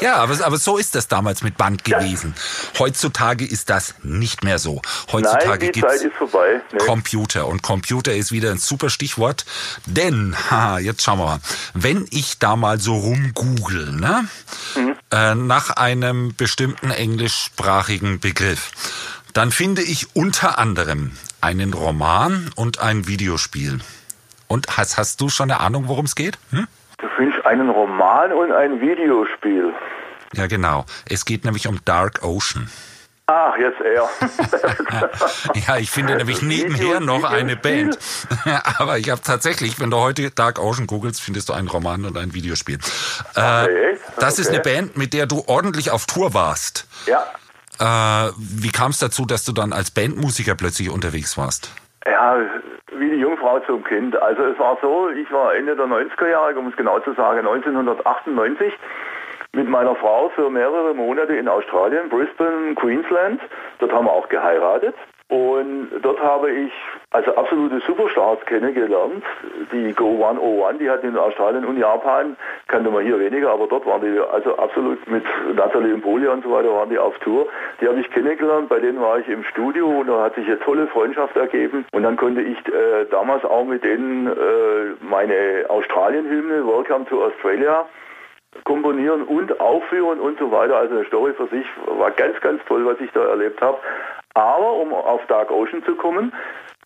A: Ja, aber, aber so ist das damals mit Band gewesen. Heutzutage ist das nicht mehr so.
B: Nein,
A: Heutzutage
B: die Zeit ist vorbei. Nee.
A: Computer. Und Computer ist wieder ein super Stichwort. Denn, haha, jetzt schauen wir mal. Wenn ich da mal so rumgoogle, ne? Äh, nach einem bestimmten englischsprachigen Begriff, dann finde ich unter anderem einen Roman und ein Videospiel. Und hast, hast du schon eine Ahnung, worum es geht? Hm?
B: Du findest einen Roman und ein Videospiel.
A: Ja, genau. Es geht nämlich um Dark Ocean.
B: Ach, jetzt er.
A: Ja, ich finde nämlich nebenher noch eine Band. Aber ich habe tatsächlich, wenn du heute Dark Ocean googelst, findest du einen Roman und ein Videospiel. Äh,
B: Okay,
A: das ist
B: okay.
A: eine Band, mit der du ordentlich auf Tour warst.
B: ja.
A: Äh, wie kam es dazu, dass du dann als Bandmusiker plötzlich unterwegs warst?
B: Ja, wie die Jungfrau zum Kind. Also es war so, ich war Ende der 90er Jahre, um es genau zu sagen, 1998 mit meiner Frau für mehrere Monate in Australien, Brisbane, Queensland. Dort haben wir auch geheiratet. Und dort habe ich also absolute Superstars kennengelernt. Die Go 101, die hatten in Australien und Japan, kannte man hier weniger, aber dort waren die also absolut mit Natalie Imbruglia und so weiter waren die auf Tour. Die habe ich kennengelernt, bei denen war ich im Studio und da hat sich eine tolle Freundschaft ergeben. Und dann konnte ich äh, damals auch mit denen äh, meine Australien-Hymne Welcome to Australia komponieren und aufführen und so weiter. Also eine Story für sich war ganz, ganz toll, was ich da erlebt habe. Aber um auf Dark Ocean zu kommen,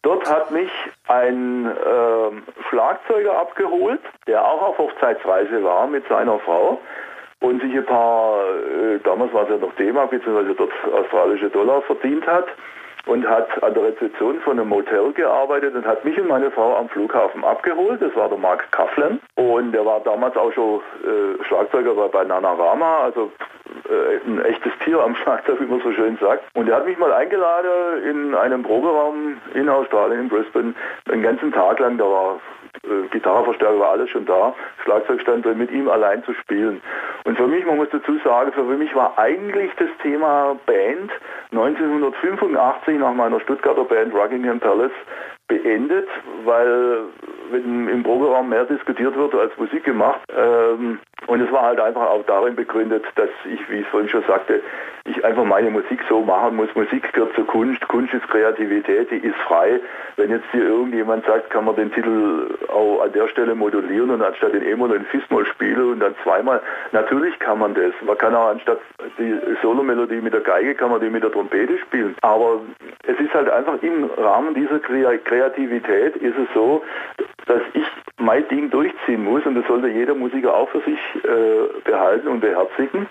B: dort hat mich ein ähm, Schlagzeuger abgeholt, der auch auf Hochzeitsreise war mit seiner Frau und sich ein paar, äh, damals war es ja noch D-Mark bzw. dort australische Dollar verdient hat und hat an der Rezeption von einem Motel gearbeitet und hat mich und meine Frau am Flughafen abgeholt. Das war der Mark Coughlin und der war damals auch schon äh, Schlagzeuger bei, bei Nanarama, also äh, ein echtes Tier am Schlagzeug, wie man so schön sagt. Und er hat mich mal eingeladen in einem Proberaum in Australien, in Brisbane, einen ganzen Tag lang. Da war äh, Gitarreverstärker, war alles schon da, Schlagzeug stand drin, mit ihm allein zu spielen. Und für mich, man muss dazu sagen, für mich war eigentlich das Thema Band 1985 nach meiner Stuttgarter Band Rockingham Palace beendet, weil wenn im Proberaum mehr diskutiert wird als Musik gemacht. Ähm, und es war halt einfach auch darin begründet, dass ich, wie ich vorhin schon sagte, ich einfach meine Musik so machen muss. Musik gehört zur Kunst, Kunst ist Kreativität, die ist frei. Wenn jetzt hier irgendjemand sagt, kann man den Titel auch an der Stelle modulieren und anstatt den E-Moll den Fis-Moll spielen und dann zweimal, natürlich kann man das. Man kann auch anstatt die Solomelodie mit der Geige, kann man die mit der Trompete spielen. Aber es ist halt einfach im Rahmen dieser Kreativität ist es so, dass ich mein Ding durchziehen muss und das sollte jeder Musiker auch für sich äh, behalten und beherzigen.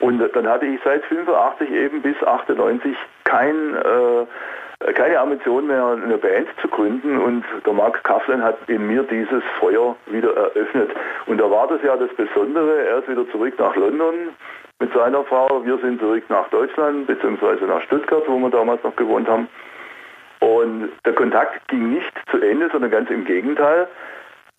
B: Und dann hatte ich seit 85 eben bis 98 kein, äh, keine Ambition mehr, eine Band zu gründen und der Mark Coughlin hat in mir dieses Feuer wieder eröffnet. Und da war das ja das Besondere, er ist wieder zurück nach London mit seiner Frau, wir sind zurück nach Deutschland beziehungsweise nach Stuttgart, wo wir damals noch gewohnt haben. Und der Kontakt ging nicht zu Ende, sondern ganz im Gegenteil.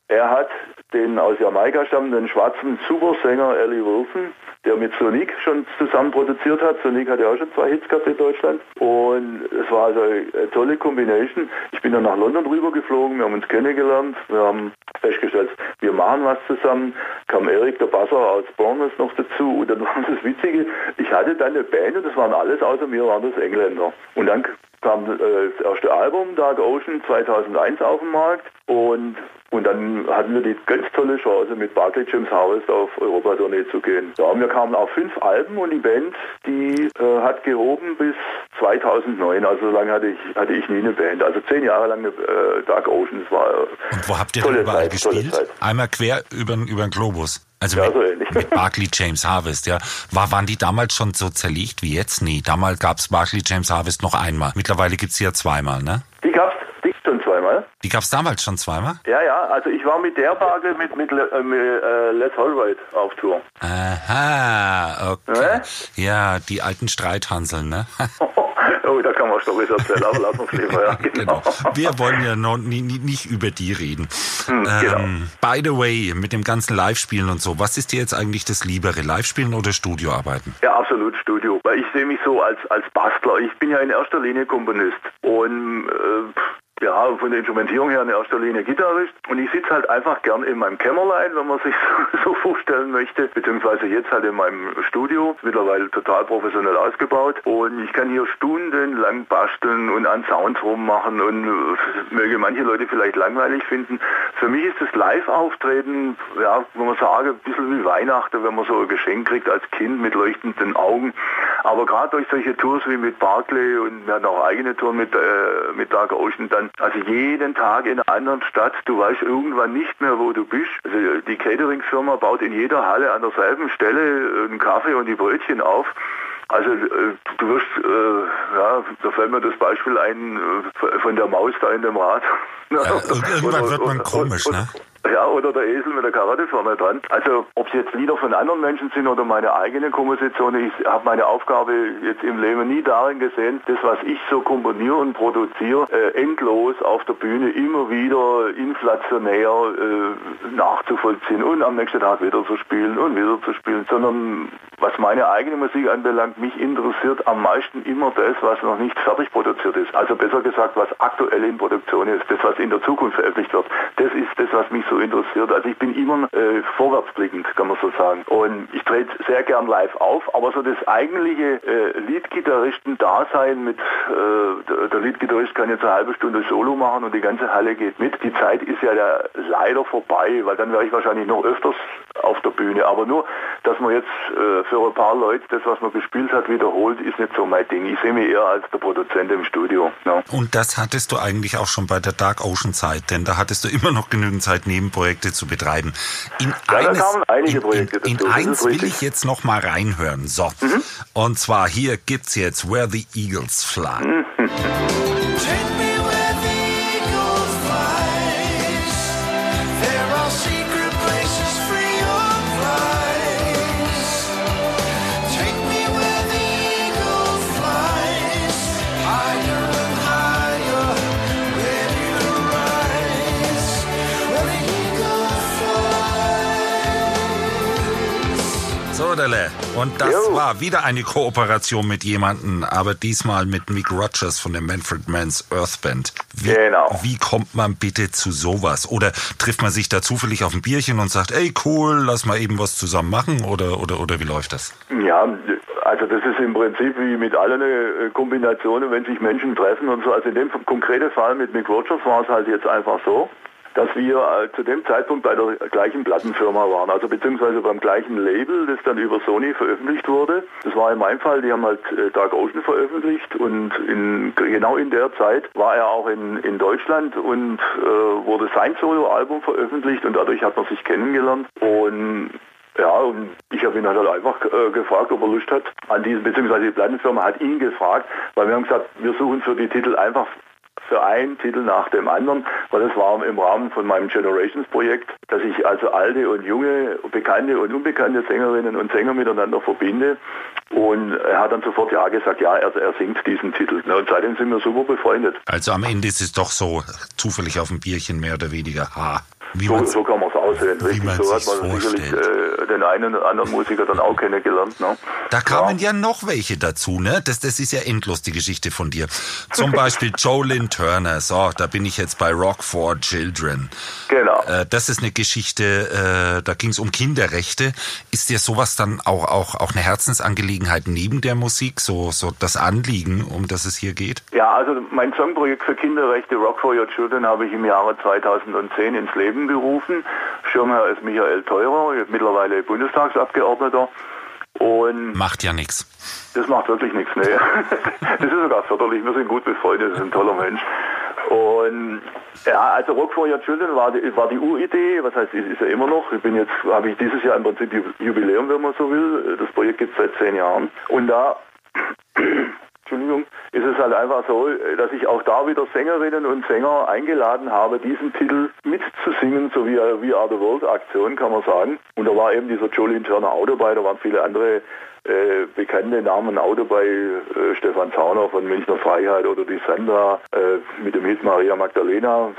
B: Er hat den aus Jamaika stammenden schwarzen Supersänger Ellie Wilson, der mit Sonic schon zusammen produziert hat. Sonic hat ja auch schon zwei Hits gehabt in Deutschland. Und es war also eine tolle Kombination. Ich bin dann nach London rüber geflogen, wir haben uns kennengelernt, wir haben festgestellt, wir machen was zusammen. Kam Erik, der Basser aus Bournemouth noch dazu. Und dann war das Witzige, ich hatte dann eine Band und das waren alles außer mir, waren das Engländer. Und dann kam äh, das erste Album, Dark Ocean, 2001 auf den Markt. Und und dann hatten wir die ganz tolle Chance, mit Barclay James Harvest auf Europatournee zu gehen. Ja, und wir kamen auf fünf Alben und die Band, die äh, hat gehoben bis 2009. Also so lange hatte ich, hatte ich nie eine Band. Also zehn Jahre lang eine, äh, Dark Ocean. Das war
A: Und wo habt ihr denn überall
B: Zeit,
A: gespielt? Einmal quer über, über den Globus. Also
B: Ja,
A: mit,
B: so
A: mit Barclay James Harvest, ja. War, waren die damals schon so zerlegt wie jetzt? Nee, damals gab's Barclay James Harvest noch einmal. Mittlerweile gibt's sie ja zweimal, ne?
B: Die schon
A: Die gab's damals schon zweimal?
B: Ja, ja, also ich war mit der Barke mit, mit, äh, mit äh, Les Holroyd auf Tour.
A: Aha, okay.
B: Ne?
A: Ja, die alten Streithanseln, ne?
B: oh, da kann man Storys erzählen, aber lassen wir es lieber, ja.
A: genau. Wir wollen ja noch nie, nie, nicht über die reden.
B: genau.
A: ähm, by the way, mit dem ganzen Live-Spielen und so, was ist dir jetzt eigentlich das Liebere, Live-Spielen oder Studioarbeiten?
B: Ja, absolut Studio. Weil ich sehe mich so als, als Bastler. Ich bin ja in erster Linie Komponist. Und äh, ja, von der Instrumentierung her in erster Linie Gitarrist. Und ich sitze halt einfach gern in meinem Kämmerlein, wenn man sich so, vorstellen möchte. Beziehungsweise jetzt halt in meinem Studio. Mittlerweile total professionell ausgebaut. Und ich kann hier stundenlang basteln und an Sounds rummachen. Und äh, möge manche Leute vielleicht langweilig finden. Für mich ist das Live-Auftreten, ja, wenn man sagen, ein bisschen wie Weihnachten, wenn man so ein Geschenk kriegt als Kind mit leuchtenden Augen. Aber gerade durch solche Tours wie mit Barclay und wir hatten auch eigene Touren mit, äh, mit Dark Ocean, dann also jeden Tag in einer anderen Stadt, du weißt irgendwann nicht mehr, wo du bist. Also die Catering-Firma baut in jeder Halle an derselben Stelle einen Kaffee und die Brötchen auf. Also äh, du wirst, äh, ja, da fällt mir das Beispiel ein äh, von der Maus da in dem Rad.
A: irgendwann wird man komisch, ne?
B: Oder der Esel mit der Karotte vorne dran. Also ob es jetzt Lieder von anderen Menschen sind oder meine eigene Komposition, ich habe meine Aufgabe jetzt im Leben nie darin gesehen, das was ich so komponiere und produziere, äh, endlos auf der Bühne immer wieder inflationär äh, nachzuvollziehen und am nächsten Tag wieder zu spielen und wieder zu spielen, sondern was meine eigene Musik anbelangt, mich interessiert am meisten immer das, was noch nicht fertig produziert ist. Also besser gesagt, was aktuell in Produktion ist, das, was in der Zukunft veröffentlicht wird. Das ist das, was mich so interessiert. Also ich bin immer äh, vorwärtsblickend, kann man so sagen. Und ich trete sehr gern live auf, aber so das eigentliche äh, Leadgitarristen-Dasein mit, äh, der, Leadgitarrist kann jetzt eine halbe Stunde Solo machen und die ganze Halle geht mit. Die Zeit ist ja da leider vorbei, weil dann wäre ich wahrscheinlich noch öfters auf der Bühne. Aber nur, dass man jetzt äh, für ein paar Leute das, was man gespielt hat, wiederholt, ist nicht so mein Ding. Ich sehe mich eher als der Produzent im Studio. Ja.
A: Und das hattest du eigentlich auch schon bei der Dark Ocean Zeit, denn da hattest du immer noch genügend Zeit, Nebenprojekte zu betreiben. In
B: Ja, da kamen einige
A: in,
B: Projekte
A: in, in
B: das
A: eins will ich jetzt noch mal reinhören. So. Und zwar hier gibt's jetzt Where the Eagles Fly.
C: Take
A: Dele. Und das
B: Jo.
A: war wieder eine Kooperation mit jemandem, aber diesmal mit Mick Rogers von der Manfred Mann's Earth Band. Wie,
B: Genau.
A: wie kommt man bitte zu sowas? Oder trifft man sich da zufällig auf ein Bierchen und sagt, ey cool, lass mal eben was zusammen machen? Oder, oder, oder wie läuft das?
B: Ja, also das ist im Prinzip wie mit allen äh, Kombinationen, wenn sich Menschen treffen und so. Also in dem konkreten Fall mit Mick Rogers war es halt jetzt einfach so, dass wir äh, zu dem Zeitpunkt bei der gleichen Plattenfirma waren, also beziehungsweise beim gleichen Label, das dann über Sony veröffentlicht wurde. Das war in meinem Fall, die haben halt äh, Dark Ocean veröffentlicht und in, genau in der Zeit war er auch in, in Deutschland und äh, wurde sein Soloalbum veröffentlicht und dadurch hat man sich kennengelernt und ja, und ich habe ihn halt einfach äh, gefragt, ob er Lust hat an diesen, beziehungsweise die Plattenfirma hat ihn gefragt, weil wir haben gesagt, wir suchen für die Titel einfach für einen Titel nach dem anderen, weil das war im Rahmen von meinem Generations-Projekt, dass ich also alte und junge, bekannte und unbekannte Sängerinnen und Sänger miteinander verbinde. Und er hat dann sofort ja gesagt, ja, er, er singt diesen Titel. Und seitdem sind wir super befreundet.
A: Also am Ende ist es doch so zufällig auf ein Bierchen mehr oder weniger. Ha, wie
B: So,
A: man
B: so kann man es aussehen.
A: wie man
B: so hat man sicherlich
A: vorstellt.
B: äh, den einen oder anderen Musiker dann auch kennengelernt. Ne?
A: Da kamen ja. noch welche dazu, ne? Das, das ist ja endlos, die Geschichte von dir. Zum Beispiel Jolyn Turner. So, da bin ich jetzt bei Rock for Children.
B: Genau.
A: Äh, das ist eine Geschichte, äh, da ging es um Kinderrechte. Ist dir sowas dann auch, auch, auch eine Herzensangelegenheit neben der Musik? So, so das Anliegen, um das es hier geht?
B: Ja, also mein Songprojekt für Kinderrechte Rock for Your Children habe ich im Jahre 2010 ins Leben gerufen. Schirmherr ist Michael Teurer, mittlerweile Bundestagsabgeordneter. Und
A: Macht ja nichts.
B: das macht wirklich nichts, ne? Das ist sogar förderlich, wir sind gut befreundet, das ist ein toller Mensch. Und ja, also Rock for Your Children war die, war die Uridee, was heißt, ist, ist ja immer noch. Ich bin jetzt, habe ich dieses Jahr im Prinzip Ju- Jubiläum, wenn man so will. Das Projekt gibt es seit zehn Jahren. Und da Entschuldigung, ist es halt einfach so, dass ich auch da wieder Sängerinnen und Sänger eingeladen habe, diesen Titel mitzusingen, so wie We Are the World Aktion, kann man sagen. Und da war eben dieser Jolene Turner auch dabei, da waren viele andere äh, bekannte Namen auch dabei, äh, Stefan Zauner von Münchner Freiheit oder die Sandra äh, mit dem Hit Maria Magdalena.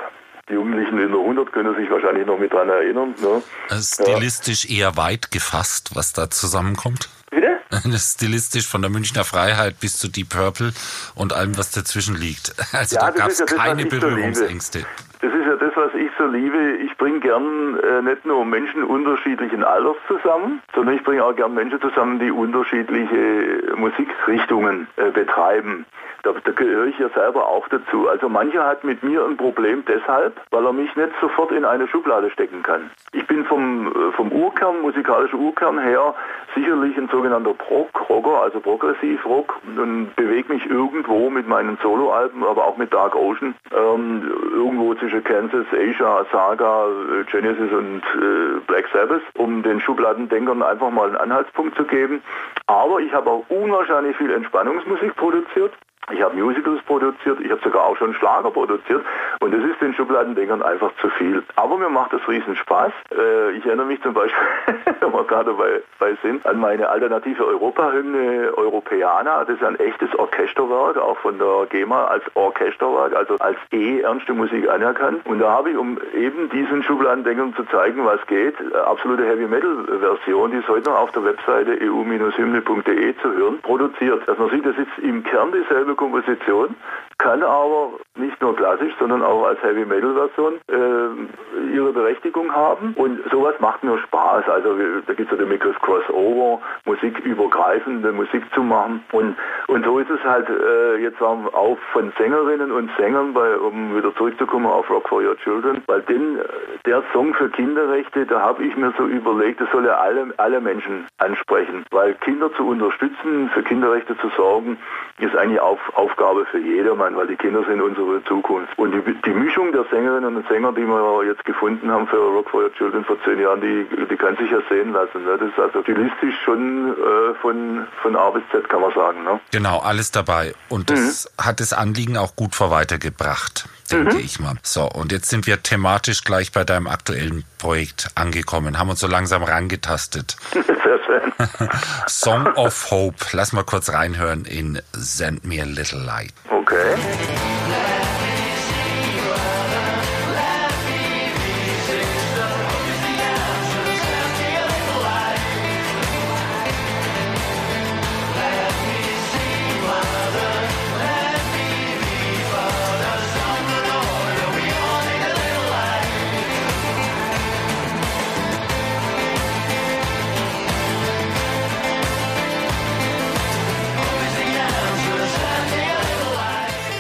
B: Die Jugendlichen in der 100 können sich wahrscheinlich noch mit dran erinnern. Ne?
A: Äh, Stilistisch eher weit gefasst, was da zusammenkommt.
B: Bitte?
A: Stilistisch von der Münchner Freiheit bis zu Deep Purple und allem, was dazwischen liegt. Also
B: Ja,
A: da gab es
B: ja
A: keine
B: so.
A: Berührungsängste.
B: Das ist ja das, was ich so liebe. Ich bringe gern äh, nicht nur Menschen unterschiedlichen Alters zusammen, sondern ich bringe auch gern Menschen zusammen, die unterschiedliche Musikrichtungen äh, betreiben. Da, da gehöre ich ja selber auch dazu. Also mancher hat mit mir ein Problem deshalb, weil er mich nicht sofort in eine Schublade stecken kann. Ich bin vom, äh, vom Urkern, musikalischen Urkern her, sicherlich ein sogenannter Prog-Rocker, also Progressiv-Rock und bewege mich irgendwo mit meinen Soloalben, aber auch mit Dark Ocean, ähm, irgendwo zwischen Kansas, Asia, Saga, Genesis und äh, Black Sabbath, um den Schubladendenkern einfach mal einen Anhaltspunkt zu geben. Aber ich habe auch unwahrscheinlich viel Entspannungsmusik produziert. Ich habe Musicals produziert, ich habe sogar auch schon Schlager produziert und das ist den Schubladendingern einfach zu viel. Aber mir macht das riesen Spaß. Äh, ich erinnere mich zum Beispiel, wenn wir gerade bei, bei sind, an meine alternative Europahymne Europäana. Das ist ein echtes Orchesterwerk, auch von der GEMA als Orchesterwerk, also als E ernste Musik anerkannt. Und da habe ich, um eben diesen Schubladendingern zu zeigen, was geht, äh, absolute Heavy Metal Version, die ist heute noch auf der Webseite eu-hymne.de zu hören, produziert. Dass man sieht, das ist im Kern dieselbe Komposition, kann aber nicht nur klassisch, sondern auch als Heavy Metal Version äh, ihre Berechtigung haben. Und sowas macht mir Spaß. Also da gibt es ja den Begriff Crossover, musikübergreifende Musik zu machen. Und, und so ist es halt äh, jetzt auch auch von Sängerinnen und Sängern, bei, um wieder zurückzukommen auf Rock for Your Children, weil den, der Song für Kinderrechte, da habe ich mir so überlegt, das soll ja alle, alle Menschen ansprechen. Weil Kinder zu unterstützen, für Kinderrechte zu sorgen, ist eigentlich auf, Aufgabe für jedermann, weil die Kinder sind unsere Zukunft. Und die, die Mischung der Sängerinnen und Sänger, die wir jetzt gefunden haben für Rock for Your Children vor zehn Jahren, die, die kann sich ja sehen lassen. Ne? Das ist also stilistisch schon äh, von, von A bis Z, kann man sagen. Ne?
A: Genau, alles dabei. Und das hat das Anliegen auch gut vor weitergebracht, denke ich mal. So, und jetzt sind wir thematisch gleich bei deinem aktuellen Projekt angekommen, haben uns so langsam rangetastet.
B: Sehr schön.
A: Song of Hope. Lass mal kurz reinhören in Send Me a Little Light.
B: Okay.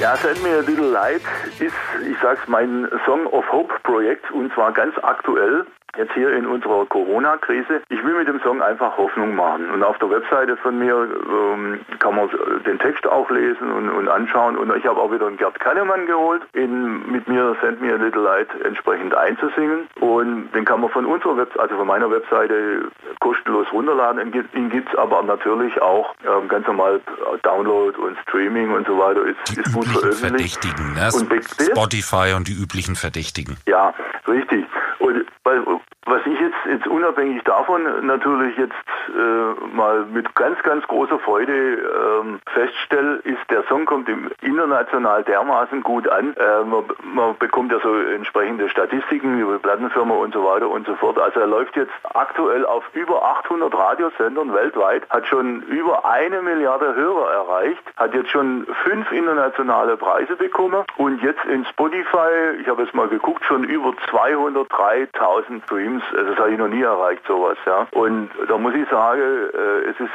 B: Ja, Send Me a Little Light ist, ich sag's, mein Song of Hope Projekt und zwar ganz aktuell. Jetzt hier in unserer Corona-Krise. Ich will mit dem Song einfach Hoffnung machen. Und auf der Webseite von mir ähm, kann man den Text auch lesen und, und anschauen. Und ich habe auch wieder einen Gerd Kannemann geholt, in, mit mir Send Me a Little Light entsprechend einzusingen. Und den kann man von unserer Web, also von meiner Webseite kostenlos runterladen. Ihn gibt- Ihn gibt's aber natürlich auch ähm, ganz normal Download und Streaming und so weiter. Ist,
A: Die
B: ist gut veröffentlicht.
A: Verdächtigen, ne?
B: Und
A: Spotify und die üblichen Verdächtigen.
B: Ja, richtig. Und weil, was ich jetzt, jetzt unabhängig davon natürlich jetzt äh, mal mit ganz, ganz großer Freude ähm, feststelle, ist, der Song kommt international dermaßen gut an. Äh, man, man bekommt ja so entsprechende Statistiken über Plattenfirma und so weiter und so fort. Also er läuft jetzt aktuell auf über 800 Radiosendern weltweit, hat schon über eine Milliarde Hörer erreicht, hat jetzt schon fünf internationale Preise bekommen und jetzt in Spotify, ich habe jetzt mal geguckt, schon über 203.000 Streams. Also das habe ich noch nie erreicht, sowas. Ja. Und da muss ich sagen, äh, es ist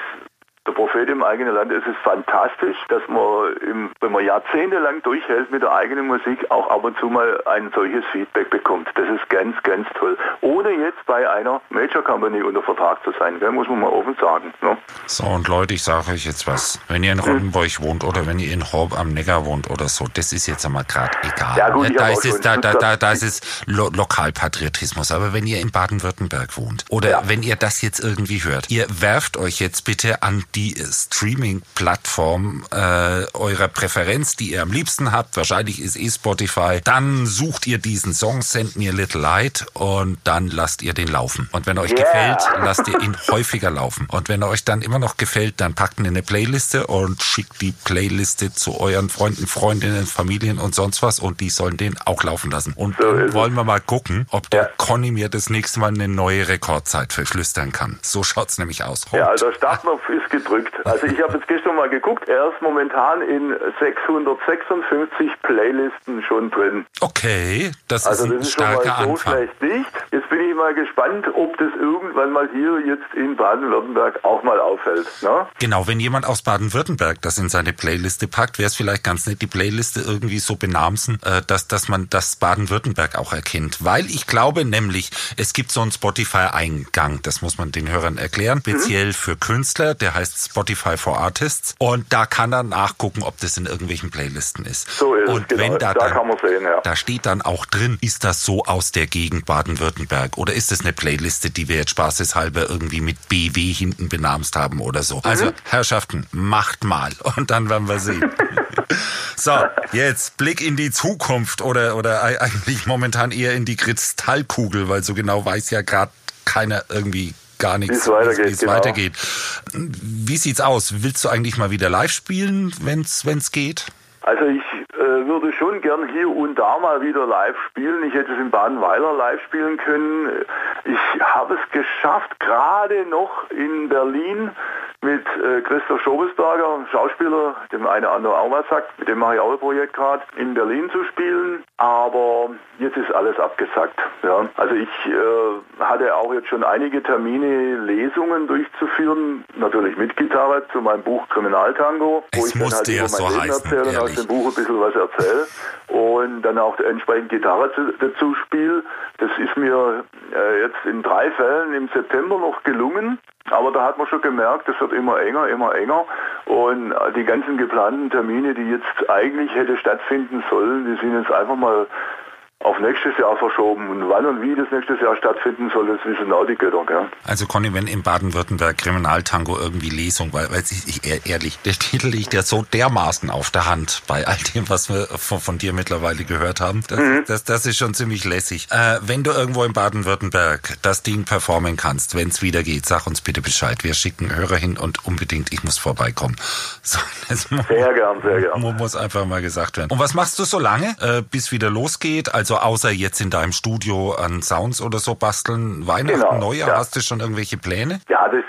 B: der Prophet im eigenen Land, es ist fantastisch, dass man, im, wenn man jahrzehntelang durchhält mit der eigenen Musik, auch ab und zu mal ein solches Feedback bekommt. Das ist ganz, ganz toll. Ohne jetzt bei einer Major Company unter Vertrag zu sein, gell, muss man mal offen sagen. Ne?
A: So, und Leute, ich sage euch jetzt was. Wenn ihr in Rottenburg wohnt oder wenn ihr in Horb am Neckar wohnt oder so, das ist jetzt einmal gerade egal.
B: Ja, gut, ich
A: da, ist es, da, da, da, da ist es Lo Lokalpatriotismus. Aber wenn ihr in Baden-Württemberg wohnt oder
B: Ja.
A: wenn ihr das jetzt irgendwie hört, ihr werft euch jetzt bitte an die Streaming-Plattform äh, eurer Präferenz, die ihr am liebsten habt. Wahrscheinlich ist eh Spotify. Dann sucht ihr diesen Song Send Me a Little Light und dann lasst ihr den laufen. Und wenn er euch
B: Yeah.
A: gefällt, lasst ihr ihn häufiger laufen. Und wenn er euch dann immer noch gefällt, dann packt ihn in eine Playliste und schickt die Playliste zu euren Freunden, Freundinnen, Familien und sonst was und die sollen den auch laufen lassen. Und
B: So
A: wollen wir mal gucken, ob der
B: Ja.
A: Conny mir das nächste Mal eine neue Rekordzeit verflüstern kann. So schaut's nämlich aus.
B: Ja, also der Startknopf ist gedrückt. Also ich habe jetzt gestern mal geguckt, er ist momentan in 656 Playlisten schon drin.
A: Okay, das
B: Also
A: ist ein
B: das ist schon mal so
A: Anfang.
B: schlecht nicht. Jetzt bin ich mal gespannt, ob das irgendwann mal hier jetzt in Baden-Württemberg auch mal auffällt. Ne?
A: Genau, wenn jemand aus Baden-Württemberg das in seine Playliste packt, wäre es vielleicht ganz nett, die Playliste irgendwie so benamsen, äh, dass, dass man das Baden-Württemberg auch erkennt. Weil ich glaube nämlich, es gibt so einen Spotify-Eingang, das muss man den Hörern erklären, speziell für Künstler, der heißt Spotify for Artists. Und da kann er nachgucken, ob das in irgendwelchen Playlisten ist.
B: So ist es,
A: Und
B: genau.
A: wenn da,
B: Da
A: dann,
B: kann man sehen, ja.
A: da steht dann auch drin, ist das so aus der Gegend Baden-Württemberg oder ist es eine Playliste, die wir jetzt spaßeshalber irgendwie mit BW hinten benamst haben oder so. Also, Herrschaften, macht mal und dann werden wir sehen. So, jetzt Blick in die Zukunft oder, oder ei- eigentlich momentan eher in die Kristallkugel, weil so genau weiß ja gerade keiner irgendwie gar nichts,
B: Wie es weitergeht,
A: wie es
B: genau.
A: weitergeht. Wie sieht's aus? Willst du eigentlich mal wieder live spielen, wenn's, wenn's geht?
B: Also ich äh, würde schon gern hier und da mal wieder live spielen. Ich hätte es in Badenweiler live spielen können. Ich habe es geschafft, gerade noch in Berlin mit äh, Christoph Schobesberger, Schauspieler, dem eine oder andere auch was sagt, mit dem mache ich auch ein Projekt gerade, in Berlin zu spielen. Aber jetzt ist alles abgesagt. Ja. Also ich äh, hatte auch jetzt schon einige Termine, Lesungen durchzuführen, natürlich mit Gitarre zu meinem Buch Kriminaltango, wo
A: Es
B: ich dann halt über
A: so
B: mein Leben
A: heißen,
B: erzähle und aus dem Buch ein bisschen was erzähle und dann auch entsprechend Gitarre zu, dazu spiele. Das ist mir äh, jetzt in drei Fällen im September noch gelungen. Aber da hat man schon gemerkt, es wird immer enger, immer enger. Und äh, die ganzen geplanten Termine, die jetzt eigentlich hätte stattfinden sollen, die sind jetzt einfach mal auf nächstes Jahr verschoben. Und wann und wie das nächstes Jahr stattfinden soll, das wissen auch die Götter. Gell?
A: Also Conny, wenn in Baden-Württemberg Kriminaltango irgendwie Lesung, weil, weil ich, ich ehr- ehrlich, der Titel liegt ja so dermaßen auf der Hand bei all dem, was wir von, von dir mittlerweile gehört haben. Das, das, das ist schon ziemlich lässig. Äh, wenn du irgendwo in Baden-Württemberg das Ding performen kannst, wenn es wieder geht, sag uns bitte Bescheid. Wir schicken Hörer hin und unbedingt, ich muss vorbeikommen. So,
B: Sehr gern, sehr gern.
A: mu- muss einfach mal gesagt werden. Und was machst du so lange, äh, bis wieder losgeht? Also außer jetzt in deinem Studio an Sounds oder so basteln, Weihnachten,
B: Genau,
A: Neujahr,
B: ja.
A: hast du schon irgendwelche Pläne?
B: Ja, das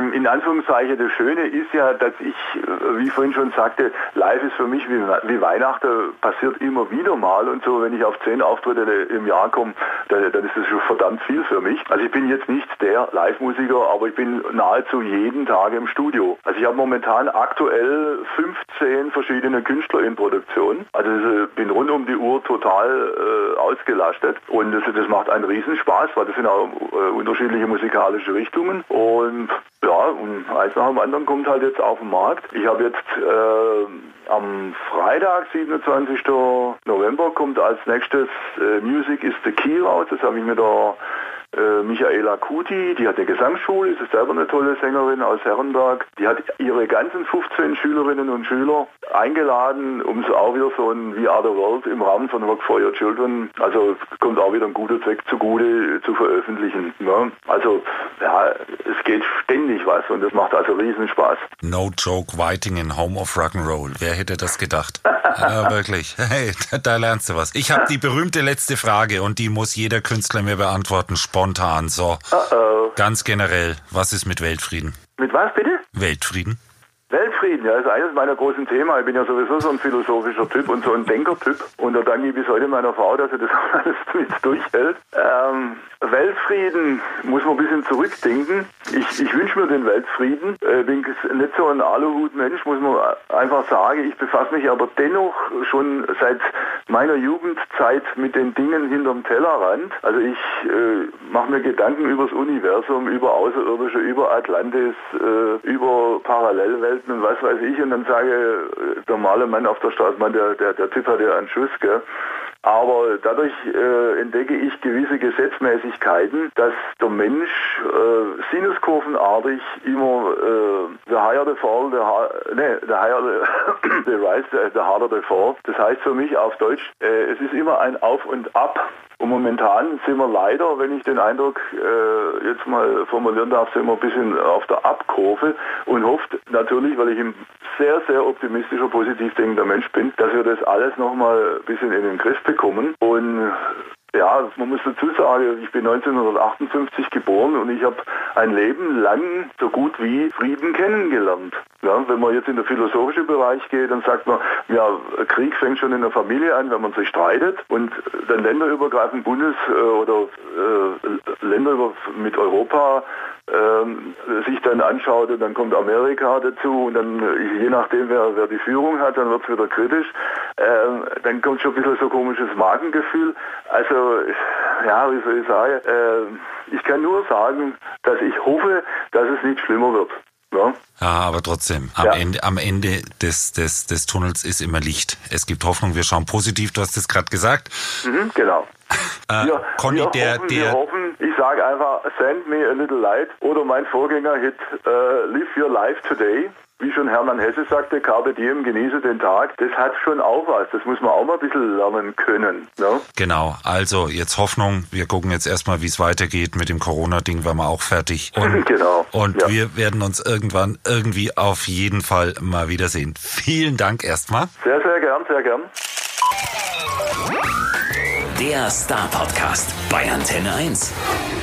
B: im, in Anführungszeichen das Schöne ist ja, dass ich, äh, wie ich vorhin schon sagte, live ist für mich wie, wie Weihnachten, passiert immer wieder mal und so, wenn ich auf zehn Auftritte im Jahr komme, dann, dann ist das schon verdammt viel für mich. Also ich bin jetzt nicht der Live-Musiker, aber ich bin nahezu jeden Tag im Studio. Also ich habe momentan aktuell 15 verschiedene Künstler in Produktion. Also äh, bin rund um die Uhr total äh, ausgelastet und das, das macht einen Riesenspaß, weil das sind auch äh, unterschiedliche musikalische Richtungen und ja, und eins nach dem anderen kommt halt jetzt auf den Markt. Ich habe jetzt äh, am Freitag, 27. November, kommt als nächstes äh, Music is the Key raus. Das habe ich mit der äh, Michaela Kuti, die hat eine Gesangsschule, ist selber eine tolle Sängerin aus Herrenberg. Die hat ihre ganzen 15 Schülerinnen und Schüler eingeladen, um so auch wieder so ein We Are the World im Rahmen von Rock for Your Children, also kommt auch wieder ein guter Zweck zugute, zu veröffentlichen. Ne? Also ja, es geht ständig was und das macht also riesen Spaß.
A: No joke, Whiting in Home of Rock'n'Roll. Wer hätte das gedacht? ja, wirklich. Hey, da, da lernst du was. Ich habe die berühmte letzte Frage und die muss jeder Künstler mir beantworten, spontan. So,
B: Uh-oh.
A: ganz generell, was ist mit Weltfrieden?
B: Mit was bitte?
A: Weltfrieden?
B: Weltfrieden, ja, ist eines meiner großen Themen. Ich bin ja sowieso so ein philosophischer Typ und so ein Denkertyp. Und da danke ich bis heute meiner Frau, dass sie das alles mit durchhält. Ähm, Weltfrieden muss man ein bisschen zurückdenken. Ich, ich wünsche mir den Weltfrieden. Äh, bin nicht so ein Aluhut-Mensch, muss man einfach sagen. Ich befasse mich aber dennoch schon seit meiner Jugendzeit mit den Dingen hinterm Tellerrand. Also ich äh, mache mir Gedanken über das Universum, über Außerirdische, über Atlantis, äh, über Parallelwelten und was weiß ich. Und dann sage äh, der normale Mann auf der Straße, man, der, der, der Typ hat ja einen Schuss, gell? Aber dadurch äh, entdecke ich gewisse Gesetzmäßigkeiten, dass der Mensch äh, sinuskurvenartig immer äh, the higher the fall, the, nee, the higher the, the rise, the, the harder the fall. Das heißt für mich auf Deutsch, äh, es ist immer ein Auf und Ab. Und momentan sind wir leider, wenn ich den Eindruck äh, jetzt mal formulieren darf, sind wir ein bisschen auf der Abkurve und hofft natürlich, weil ich ein sehr, sehr optimistischer, positiv denkender Mensch bin, dass wir das alles nochmal ein bisschen in den Griff bekommen. Und ja, man muss dazu sagen, ich bin 1958 geboren und ich habe ein Leben lang so gut wie Frieden kennengelernt. Ja, wenn man jetzt in den philosophischen Bereich geht, dann sagt man, ja, Krieg fängt schon in der Familie an, wenn man sich streitet und dann länderübergreifend Bundes- äh, oder äh, Länder mit Europa ähm, sich dann anschaut und dann kommt Amerika dazu und dann äh, je nachdem wer, wer die Führung hat, dann wird es wieder kritisch. Ähm, dann kommt schon ein bisschen so komisches Magengefühl. Also ja, wie soll ich sagen, äh, ich kann nur sagen, dass ich hoffe, dass es nicht schlimmer wird. Ja?
A: Ja, aber trotzdem, am,
B: Ja.
A: Ende, am Ende des, des, des Tunnels ist immer Licht. Es gibt Hoffnung, wir schauen positiv, du hast es gerade gesagt.
B: Mhm, genau.
A: Äh,
B: Wir,
A: Conny,
B: wir,
A: der,
B: hoffen, wir
A: der,
B: hoffen, ich sage einfach, send me a little light oder mein Vorgänger-Hit, äh, live your life today. Wie schon Hermann Hesse sagte, Carpe Diem, genieße den Tag. Das hat schon auch was. Das muss man auch mal ein bisschen lernen können. Ne?
A: Genau, also jetzt Hoffnung. Wir gucken jetzt erstmal, wie es weitergeht. Mit dem Corona-Ding waren wir auch fertig. Und,
B: Genau,
A: und
B: ja.
A: wir werden uns irgendwann irgendwie auf jeden Fall mal wiedersehen. Vielen Dank erstmal.
B: Sehr, sehr gern, sehr gern.
D: Der Star Podcast bei Antenne 1.